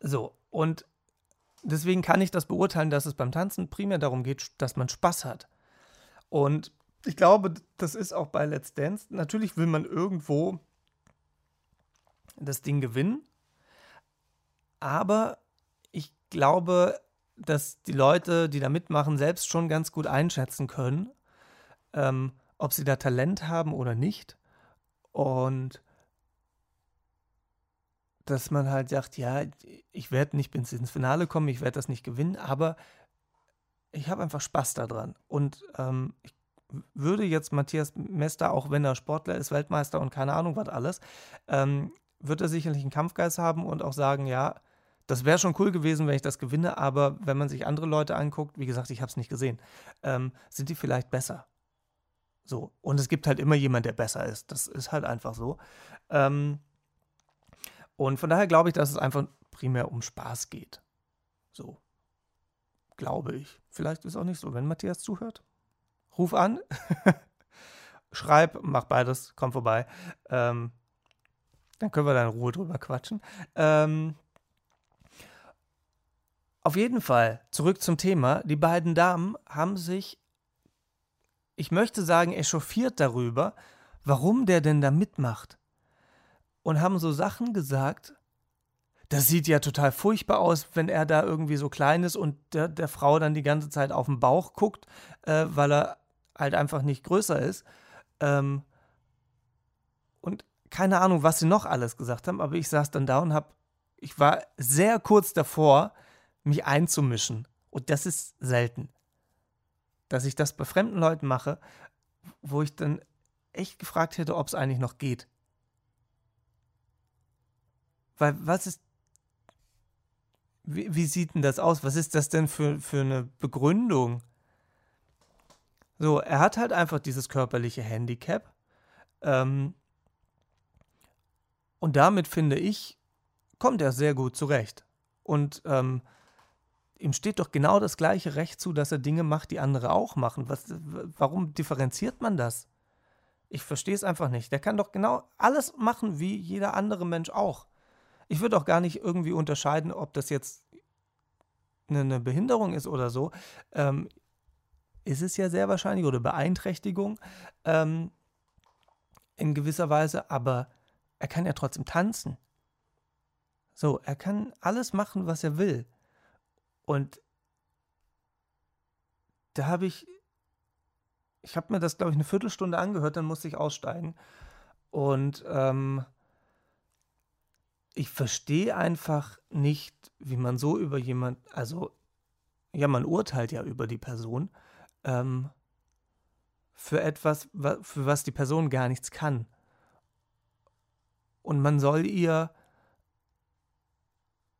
So, und deswegen kann ich das beurteilen, dass es beim Tanzen primär darum geht, dass man Spaß hat. Und ich glaube, das ist auch bei Let's Dance. Natürlich will man irgendwo das Ding gewinnen. Aber ich glaube, dass die Leute, die da mitmachen, selbst schon ganz gut einschätzen können, ähm, ob sie da Talent haben oder nicht. Und dass man halt sagt, ja, ich werde nicht ins Finale kommen, ich werde das nicht gewinnen, aber ich habe einfach Spaß daran. Und ähm, ich würde jetzt Matthias Mester, auch wenn er Sportler ist, Weltmeister und keine Ahnung was alles, ähm, wird er sicherlich einen Kampfgeist haben und auch sagen, ja, das wäre schon cool gewesen, wenn ich das gewinne, aber wenn man sich andere Leute anguckt, wie gesagt, ich habe es nicht gesehen, ähm, sind die vielleicht besser. So. Und es gibt halt immer jemand, der besser ist. Das ist halt einfach so. Ähm, und von daher glaube ich, dass es einfach primär um Spaß geht. So. Glaube ich. Vielleicht ist auch nicht so, wenn Matthias zuhört. Ruf an. *laughs* Schreib, mach beides, komm vorbei. Ähm, dann können wir da in Ruhe drüber quatschen. Ähm, auf jeden Fall, zurück zum Thema. Die beiden Damen haben sich, ich möchte sagen, echauffiert darüber, warum der denn da mitmacht und haben so Sachen gesagt, das sieht ja total furchtbar aus, wenn er da irgendwie so klein ist und der, der Frau dann die ganze Zeit auf den Bauch guckt, äh, weil er halt einfach nicht größer ist. Ähm, und keine Ahnung, was sie noch alles gesagt haben, aber ich saß dann da und hab, ich war sehr kurz davor, mich einzumischen. Und das ist selten. Dass ich das bei fremden Leuten mache, wo ich dann echt gefragt hätte, ob es eigentlich noch geht. Weil was ist. Wie, wie, sieht denn das aus? Was ist das denn für, für eine Begründung? So, er hat halt einfach dieses körperliche Handicap. Ähm, und damit finde ich, kommt er sehr gut zurecht. Und ähm, ihm steht doch genau das gleiche Recht zu, dass er Dinge macht, die andere auch machen. Was, warum differenziert man das? Ich verstehe es einfach nicht. Der kann doch genau alles machen wie jeder andere Mensch auch. Ich würde auch gar nicht irgendwie unterscheiden, ob das jetzt eine, Behinderung ist oder so. Ähm, ist es ja sehr wahrscheinlich oder Beeinträchtigung ähm, in gewisser Weise, aber er kann ja trotzdem tanzen. So, er kann alles machen, was er will. Und da habe ich, ich habe mir das, glaube ich, eine Viertelstunde angehört, dann musste ich aussteigen. Und ähm, ich verstehe einfach nicht, wie man so über jemand, also ja, man urteilt ja über die Person, ähm, für etwas, für was die Person gar nichts kann. Und man soll ihr,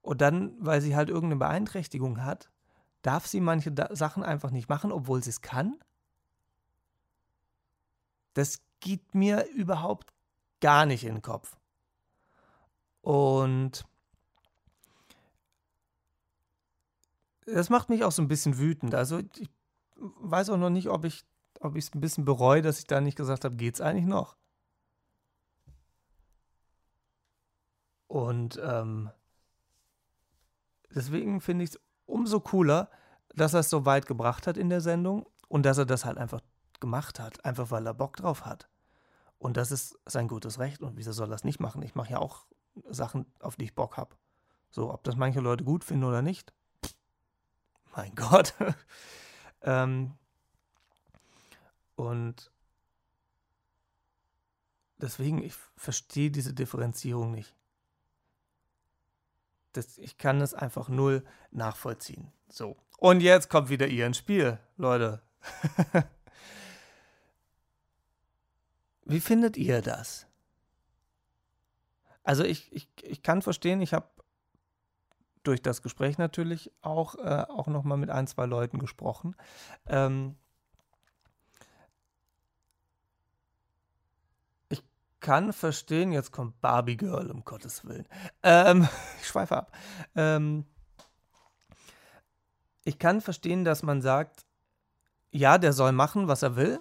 und dann, weil sie halt irgendeine Beeinträchtigung hat, darf sie manche Sachen einfach nicht machen, obwohl sie es kann? Das geht mir überhaupt gar nicht in den Kopf. Und das macht mich auch so ein bisschen wütend. Also ich weiß auch noch nicht, ob ich ob es ein bisschen bereue, dass ich da nicht gesagt habe, geht's eigentlich noch? Und ähm, deswegen finde ich es umso cooler, dass er es so weit gebracht hat in der Sendung und dass er das halt einfach gemacht hat, einfach weil er Bock drauf hat. Und das ist sein gutes Recht. Und wieso soll er das nicht machen? Ich mache ja auch Sachen, auf die ich Bock habe. So, ob das manche Leute gut finden oder nicht, mein *laughs* Gott. ähm, und deswegen, ich verstehe diese Differenzierung nicht. Das, ich kann es einfach null nachvollziehen. So. Und jetzt kommt wieder ihr ins Spiel, Leute. *laughs* Wie findet ihr das? Also ich, ich, ich kann verstehen, ich habe durch das Gespräch natürlich auch, äh, auch nochmal mit ein, zwei Leuten gesprochen. Ähm, ich kann verstehen, jetzt kommt Barbie Girl, um Gottes Willen. Ähm, *laughs* ich schweife ab. Ähm, ich kann verstehen, dass man sagt, ja, der soll machen, was er will.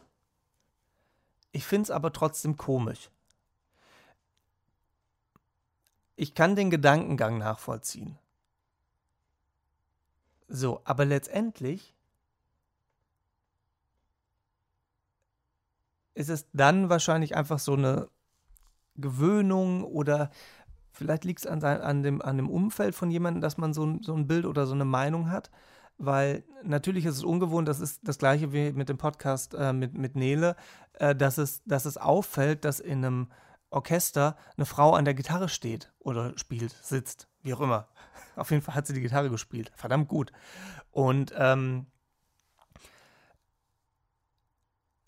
Ich finde es aber trotzdem komisch ich kann den Gedankengang nachvollziehen. So, aber letztendlich ist es dann wahrscheinlich einfach so eine Gewöhnung oder vielleicht liegt es an, an, dem, an dem Umfeld von jemandem, dass man so, so ein Bild oder so eine Meinung hat. weil natürlich ist es ungewohnt, das ist das gleiche wie mit dem Podcast äh, mit, mit Nele, äh, dass, es, dass es auffällt, dass in einem Orchester eine Frau an der Gitarre steht oder spielt, sitzt, wie auch immer. *laughs* Auf jeden Fall hat sie die Gitarre gespielt. Verdammt gut. Und ähm,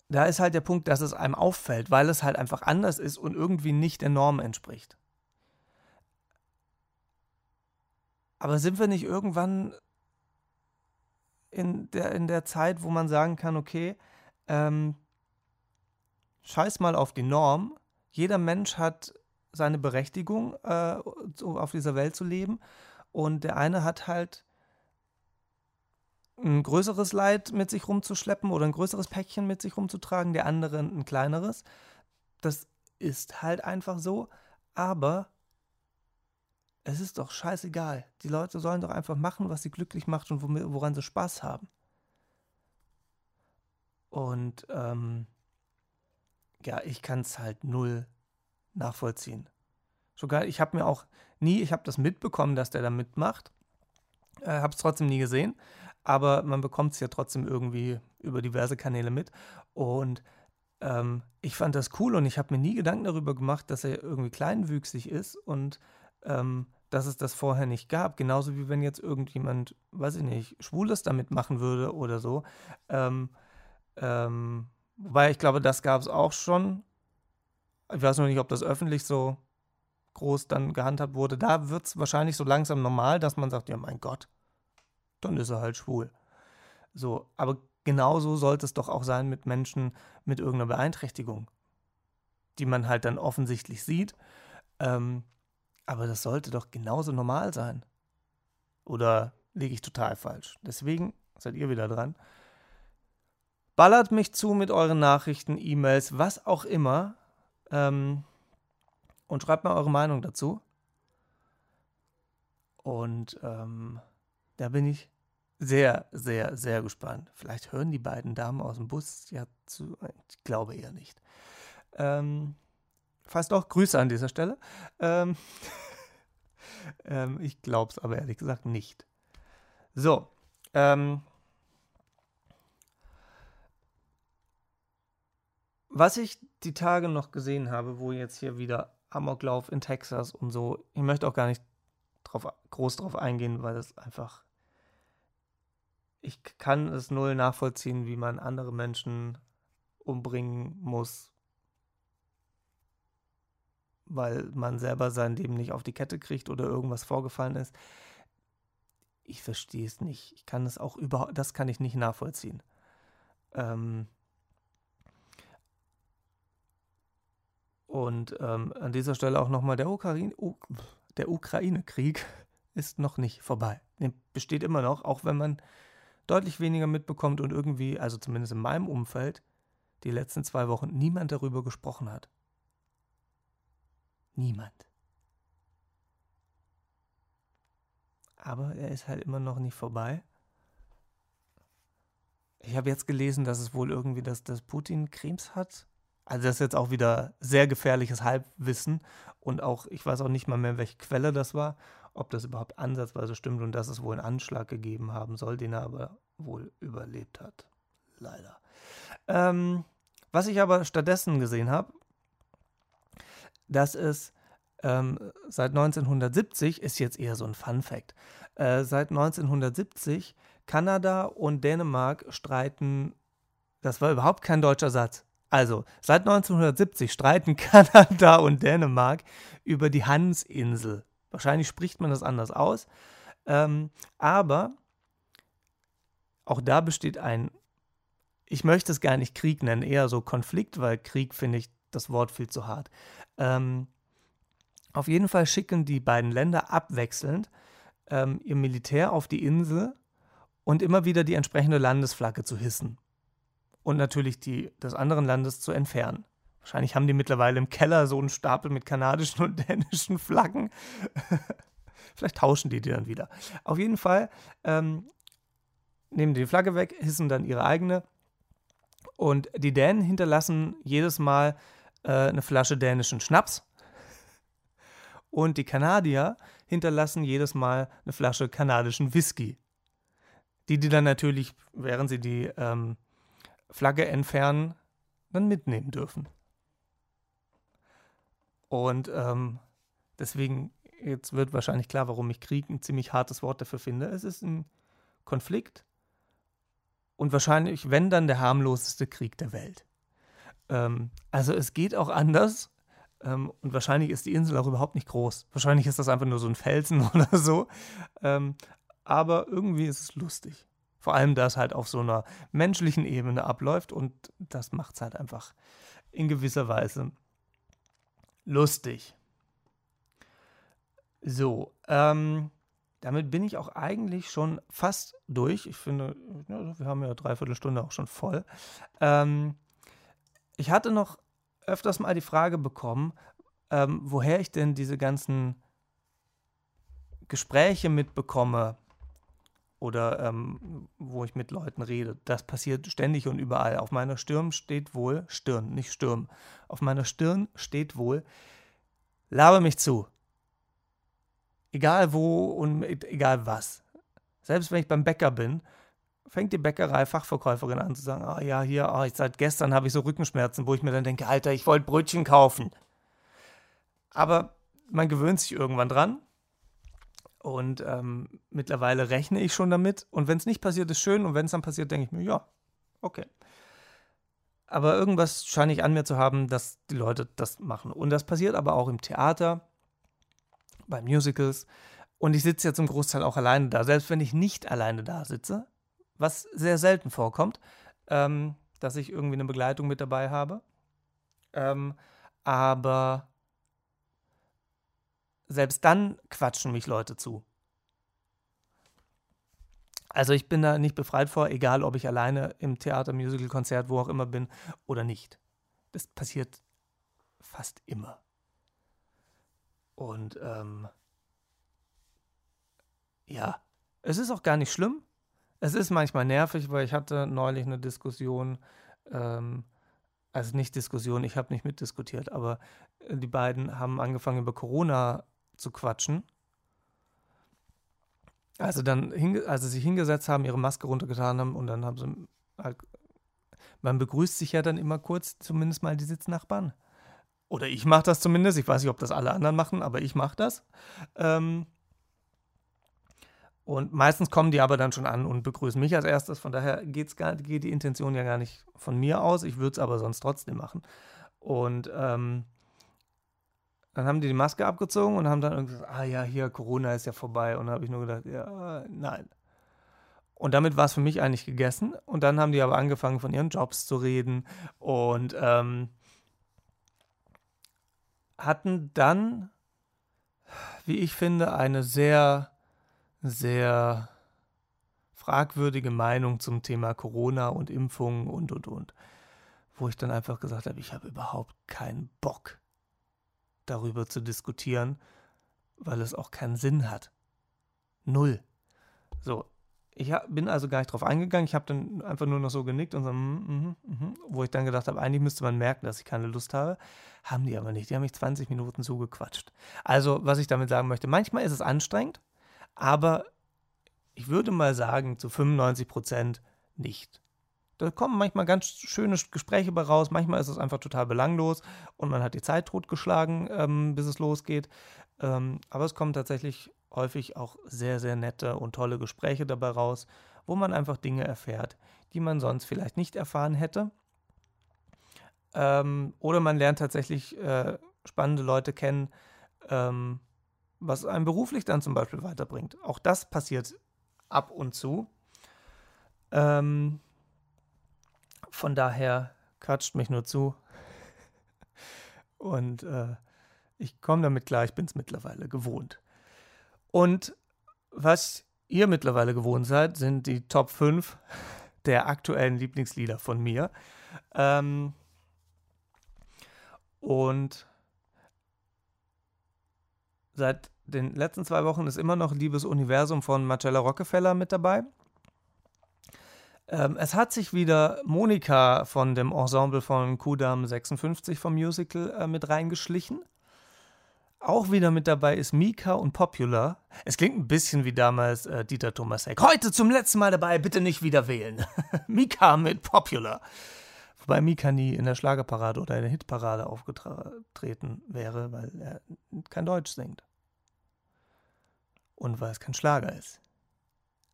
da ist halt der Punkt, dass es einem auffällt, weil es halt einfach anders ist und irgendwie nicht der Norm entspricht. Aber sind wir nicht irgendwann in der, in der Zeit, wo man sagen kann, okay, ähm, scheiß mal auf die Norm. Jeder Mensch hat seine Berechtigung, äh, auf dieser Welt zu leben. Und der eine hat halt ein größeres Leid mit sich rumzuschleppen oder ein größeres Päckchen mit sich rumzutragen, der andere ein kleineres. Das ist halt einfach so. Aber es ist doch scheißegal. Die Leute sollen doch einfach machen, was sie glücklich macht und woran sie Spaß haben. Und ähm, ja, ich kann es halt null nachvollziehen. Sogar, ich habe mir auch nie, ich habe das mitbekommen, dass der da mitmacht. Äh, habe es trotzdem nie gesehen, aber man bekommt es ja trotzdem irgendwie über diverse Kanäle mit. Und ähm, ich fand das cool und ich habe mir nie Gedanken darüber gemacht, dass er irgendwie kleinwüchsig ist und ähm, dass es das vorher nicht gab. Genauso wie wenn jetzt irgendjemand, weiß ich nicht, Schwules damit machen würde oder so. Ähm, ähm, wobei ich glaube, das gab es auch schon. Ich weiß noch nicht, ob das öffentlich so groß dann gehandhabt wurde. Da wird es wahrscheinlich so langsam normal, dass man sagt, ja mein Gott, dann ist er halt schwul. So, aber genauso sollte es doch auch sein mit Menschen mit irgendeiner Beeinträchtigung, die man halt dann offensichtlich sieht. Ähm, aber das sollte doch genauso normal sein. Oder liege ich total falsch? Deswegen seid ihr wieder dran. Ballert mich zu mit euren Nachrichten, E-Mails, was auch immer. Ähm, und schreibt mal eure Meinung dazu. Und ähm, da bin ich sehr, sehr, sehr gespannt. Vielleicht hören die beiden Damen aus dem Bus ja zu. Ich glaube eher nicht. Ähm, Fast doch, Grüße an dieser Stelle. Ähm, *laughs* ähm, ich glaube es aber ehrlich gesagt nicht. So. Ähm, was ich die Tage noch gesehen habe, wo jetzt hier wieder Amoklauf in Texas und so, ich möchte auch gar nicht drauf, groß drauf eingehen, weil das einfach. Ich kann es null nachvollziehen, wie man andere Menschen umbringen muss, weil man selber sein Leben nicht auf die Kette kriegt oder irgendwas vorgefallen ist. Ich verstehe es nicht. Ich kann es auch überhaupt, das kann ich nicht nachvollziehen. Ähm und ähm, an dieser Stelle auch nochmal der Ukraine, der Ukraine-Krieg *laughs* ist noch nicht vorbei. Der besteht immer noch, auch wenn man deutlich weniger mitbekommt und irgendwie, also zumindest in meinem Umfeld, die letzten zwei Wochen niemand darüber gesprochen hat. Niemand. Aber er ist halt immer noch nicht vorbei. Ich habe jetzt gelesen, dass es wohl irgendwie, dass, dass Putin Krebs hat. Also das ist jetzt auch wieder sehr gefährliches Halbwissen und auch, ich weiß auch nicht mal mehr, welche Quelle das war, ob das überhaupt ansatzweise stimmt und dass es wohl einen Anschlag gegeben haben soll, den er aber wohl überlebt hat. Leider. Ähm, was ich aber stattdessen gesehen habe, dass es ähm, seit 1970, ist jetzt eher so ein Fun Fact, äh, seit 1970 Kanada und Dänemark streiten, das war überhaupt kein deutscher Satz. Also, seit 1970 streiten *laughs* Kanada und Dänemark über die Hansinsel. Wahrscheinlich spricht man das anders aus. Ähm, aber auch da besteht ein, ich möchte es gar nicht Krieg nennen, eher so Konflikt, weil Krieg finde ich das Wort viel zu hart. Ähm, auf jeden Fall schicken die beiden Länder abwechselnd ähm, ihr Militär auf die Insel und immer wieder die entsprechende Landesflagge zu hissen. Und natürlich die des anderen Landes zu entfernen. Wahrscheinlich haben die mittlerweile im Keller so einen Stapel mit kanadischen und *laughs* dänischen Flaggen. *laughs* Vielleicht tauschen die die dann wieder. Auf jeden Fall ähm, nehmen die Flagge weg, hissen dann ihre eigene. Und die Dänen hinterlassen jedes Mal äh, eine Flasche dänischen Schnaps und die Kanadier hinterlassen jedes Mal eine Flasche kanadischen Whisky. die die dann natürlich, während sie die ähm, Flagge entfernen, dann mitnehmen dürfen. Und ähm, deswegen, jetzt wird wahrscheinlich klar, warum ich Krieg ein ziemlich hartes Wort dafür finde. Es ist ein Konflikt und wahrscheinlich, wenn dann, der harmloseste Krieg der Welt. Ähm, also es geht auch anders. Ähm, und wahrscheinlich ist die Insel auch überhaupt nicht groß. Wahrscheinlich ist das einfach nur so ein Felsen *laughs* oder so. Ähm, aber irgendwie ist es lustig. Vor allem, da es halt auf so einer menschlichen Ebene abläuft und das macht es halt einfach in gewisser Weise lustig. So, ähm, damit bin ich auch eigentlich schon fast durch. Ich finde, wir haben ja dreiviertel Stunde auch schon voll. Ähm, ich hatte noch öfters mal die Frage bekommen, ähm, woher ich denn diese ganzen Gespräche mitbekomme oder ähm, wo ich mit Leuten rede. Das passiert ständig und überall. Auf meiner Stirn steht wohl, Stirn, nicht Sturm, auf meiner Stirn steht wohl, labe mich zu. Egal wo und egal was. Selbst wenn ich beim Bäcker bin, fängt die Bäckerei-Fachverkäuferin an zu sagen, ah ja, hier, ah, seit gestern habe ich so Rückenschmerzen, wo ich mir dann denke, Alter, ich wollte Brötchen kaufen. Aber man gewöhnt sich irgendwann dran und ähm, mittlerweile rechne ich schon damit. Und wenn es nicht passiert, ist schön. Und wenn es dann passiert, denke ich mir, ja, okay. Aber irgendwas scheine ich an mir zu haben, dass die Leute das machen. Und das passiert aber auch im Theater, bei Musicals. Und ich sitze ja zum Großteil auch alleine da. Selbst wenn ich nicht alleine da sitze, was sehr selten vorkommt, ähm, dass ich irgendwie eine Begleitung mit dabei habe. Ähm, aber selbst dann quatschen mich Leute zu. Also ich bin da nicht befreit vor, egal ob ich alleine im Theater, Musical, Konzert, wo auch immer bin oder nicht. Das passiert fast immer. Und ähm, ja, es ist auch gar nicht schlimm. Es ist manchmal nervig, weil ich hatte neulich eine Diskussion, ähm, also nicht Diskussion, ich habe nicht mitdiskutiert, aber die beiden haben angefangen über Corona zu quatschen. Also dann, als sie sich hingesetzt haben, ihre Maske runtergetan haben und dann haben sie halt, man begrüßt sich ja dann immer kurz, zumindest mal die Sitznachbarn. Oder ich mache das zumindest, ich weiß nicht, ob das alle anderen machen, aber ich mache das. Ähm, und meistens kommen die aber dann schon an und begrüßen mich als erstes. Von daher geht's gar, geht die Intention ja gar nicht von mir aus. Ich würde es aber sonst trotzdem machen. Und ähm, dann haben die die Maske abgezogen und haben dann irgendwie gesagt, ah ja, hier, Corona ist ja vorbei. Und dann habe ich nur gedacht, ja, nein. Und damit war es für mich eigentlich gegessen. Und dann haben die aber angefangen, von ihren Jobs zu reden und ähm, hatten dann, wie ich finde, eine sehr, sehr fragwürdige Meinung zum Thema Corona und Impfungen und, und, und. Wo ich dann einfach gesagt habe, ich habe überhaupt keinen Bock darüber zu diskutieren, weil es auch keinen Sinn hat. Null. So, ich bin also gar nicht drauf eingegangen. Ich habe dann einfach nur noch so genickt und so, mm, mm, mm, wo ich dann gedacht habe, eigentlich müsste man merken, dass ich keine Lust habe. Haben die aber nicht. Die haben mich 20 Minuten zugequatscht. Also, was ich damit sagen möchte, manchmal ist es anstrengend, aber ich würde mal sagen, zu 95 Prozent nicht. Da kommen manchmal ganz schöne Gespräche bei raus. Manchmal ist es einfach total belanglos und man hat die Zeit totgeschlagen, ähm, bis es losgeht. Ähm, aber es kommen tatsächlich häufig auch sehr, sehr nette und tolle Gespräche dabei raus, wo man einfach Dinge erfährt, die man sonst vielleicht nicht erfahren hätte. Ähm, oder man lernt tatsächlich äh, spannende Leute kennen, ähm, was einem beruflich dann zum Beispiel weiterbringt. Auch das passiert ab und zu. Ähm, von daher quatscht mich nur zu. Und äh, ich komme damit klar, ich bin es mittlerweile gewohnt. Und was ihr mittlerweile gewohnt seid, sind die Top 5 der aktuellen Lieblingslieder von mir. Ähm, und seit den letzten zwei Wochen ist immer noch Liebes Universum von Marcella Rockefeller mit dabei. Ähm, es hat sich wieder Monika von dem Ensemble von Kudam 56 vom Musical äh, mit reingeschlichen. auch wieder mit dabei ist Mika und Popular. Es klingt ein bisschen wie damals äh, Dieter Thomas Heck. Heute zum letzten Mal dabei, bitte nicht wieder wählen. *laughs* Mika mit Popular. Wobei Mika nie in der Schlagerparade oder in der Hitparade aufgetreten wäre, weil er kein Deutsch singt. Und weil es kein Schlager ist.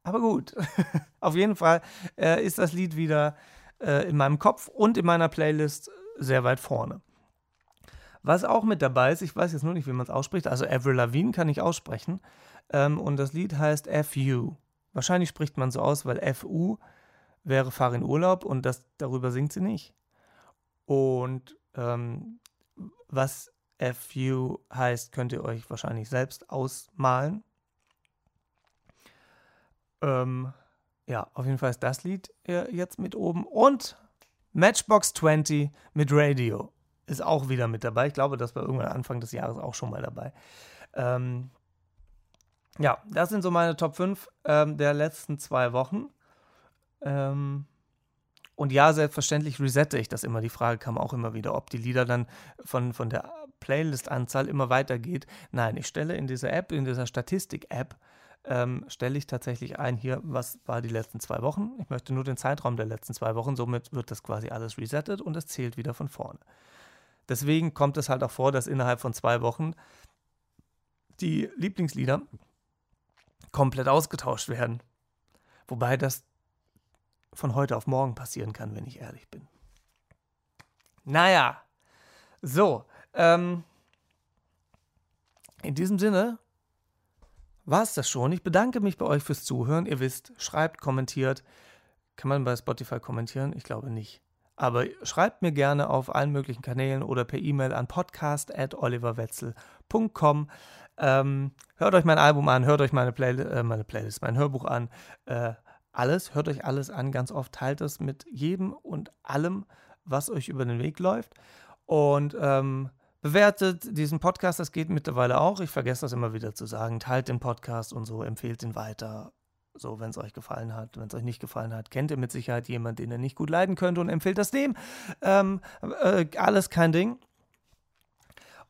Aber gut, *laughs* auf jeden Fall äh, ist das Lied wieder äh, in meinem Kopf und in meiner Playlist sehr weit vorne. Was auch mit dabei ist, ich weiß jetzt nur nicht, wie man es ausspricht, also Avril Lavigne kann ich aussprechen. Ähm, und das Lied heißt FU. Wahrscheinlich spricht man so aus, weil FU wäre Fahr in Urlaub und das, darüber singt sie nicht. Und ähm, was FU heißt, könnt ihr euch wahrscheinlich selbst ausmalen. Ähm, ja, auf jeden Fall ist das Lied äh, jetzt mit oben. Und Matchbox 20 mit Radio ist auch wieder mit dabei. Ich glaube, das war irgendwann Anfang des Jahres auch schon mal dabei. Ähm, ja, das sind so meine Top 5 ähm, der letzten zwei Wochen. Ähm, und ja, selbstverständlich resette ich das immer. Die Frage kam auch immer wieder, ob die Lieder dann von, von der Playlist-Anzahl immer weitergeht. Nein, ich stelle in dieser App, in dieser Statistik-App, ähm, stelle ich tatsächlich ein, hier, was war die letzten zwei Wochen. Ich möchte nur den Zeitraum der letzten zwei Wochen, somit wird das quasi alles resettet und es zählt wieder von vorne. Deswegen kommt es halt auch vor, dass innerhalb von zwei Wochen die Lieblingslieder komplett ausgetauscht werden. Wobei das von heute auf morgen passieren kann, wenn ich ehrlich bin. Naja, so. Ähm, in diesem Sinne war es das schon. Ich bedanke mich bei euch fürs Zuhören. Ihr wisst, schreibt, kommentiert. Kann man bei Spotify kommentieren? Ich glaube nicht. Aber schreibt mir gerne auf allen möglichen Kanälen oder per E-Mail an podcast.oliverwetzel.com. Ähm, hört euch mein Album an, hört euch meine, Play äh, meine Playlist, mein Hörbuch an. Äh, alles, hört euch alles an, ganz oft teilt es mit jedem und allem, was euch über den Weg läuft. Und ähm, bewertet diesen Podcast, das geht mittlerweile auch. Ich vergesse das immer wieder zu sagen. Teilt den Podcast und so, empfehlt ihn weiter so, wenn es euch gefallen hat. Wenn es euch nicht gefallen hat, kennt ihr mit Sicherheit jemanden, den ihr nicht gut leiden könnt und empfiehlt das dem. Ähm, äh, alles kein Ding.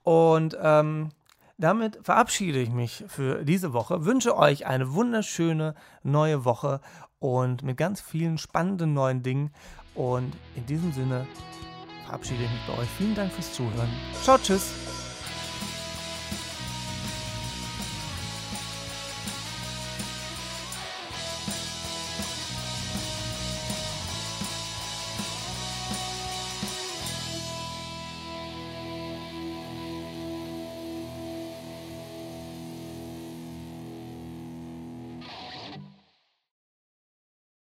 Und ähm, damit verabschiede ich mich für diese Woche. Wünsche euch eine wunderschöne neue Woche und mit ganz vielen spannenden neuen Dingen. Und in diesem Sinne verabschiede ich mich bei euch. Vielen Dank fürs Zuhören. Ciao, tschüss.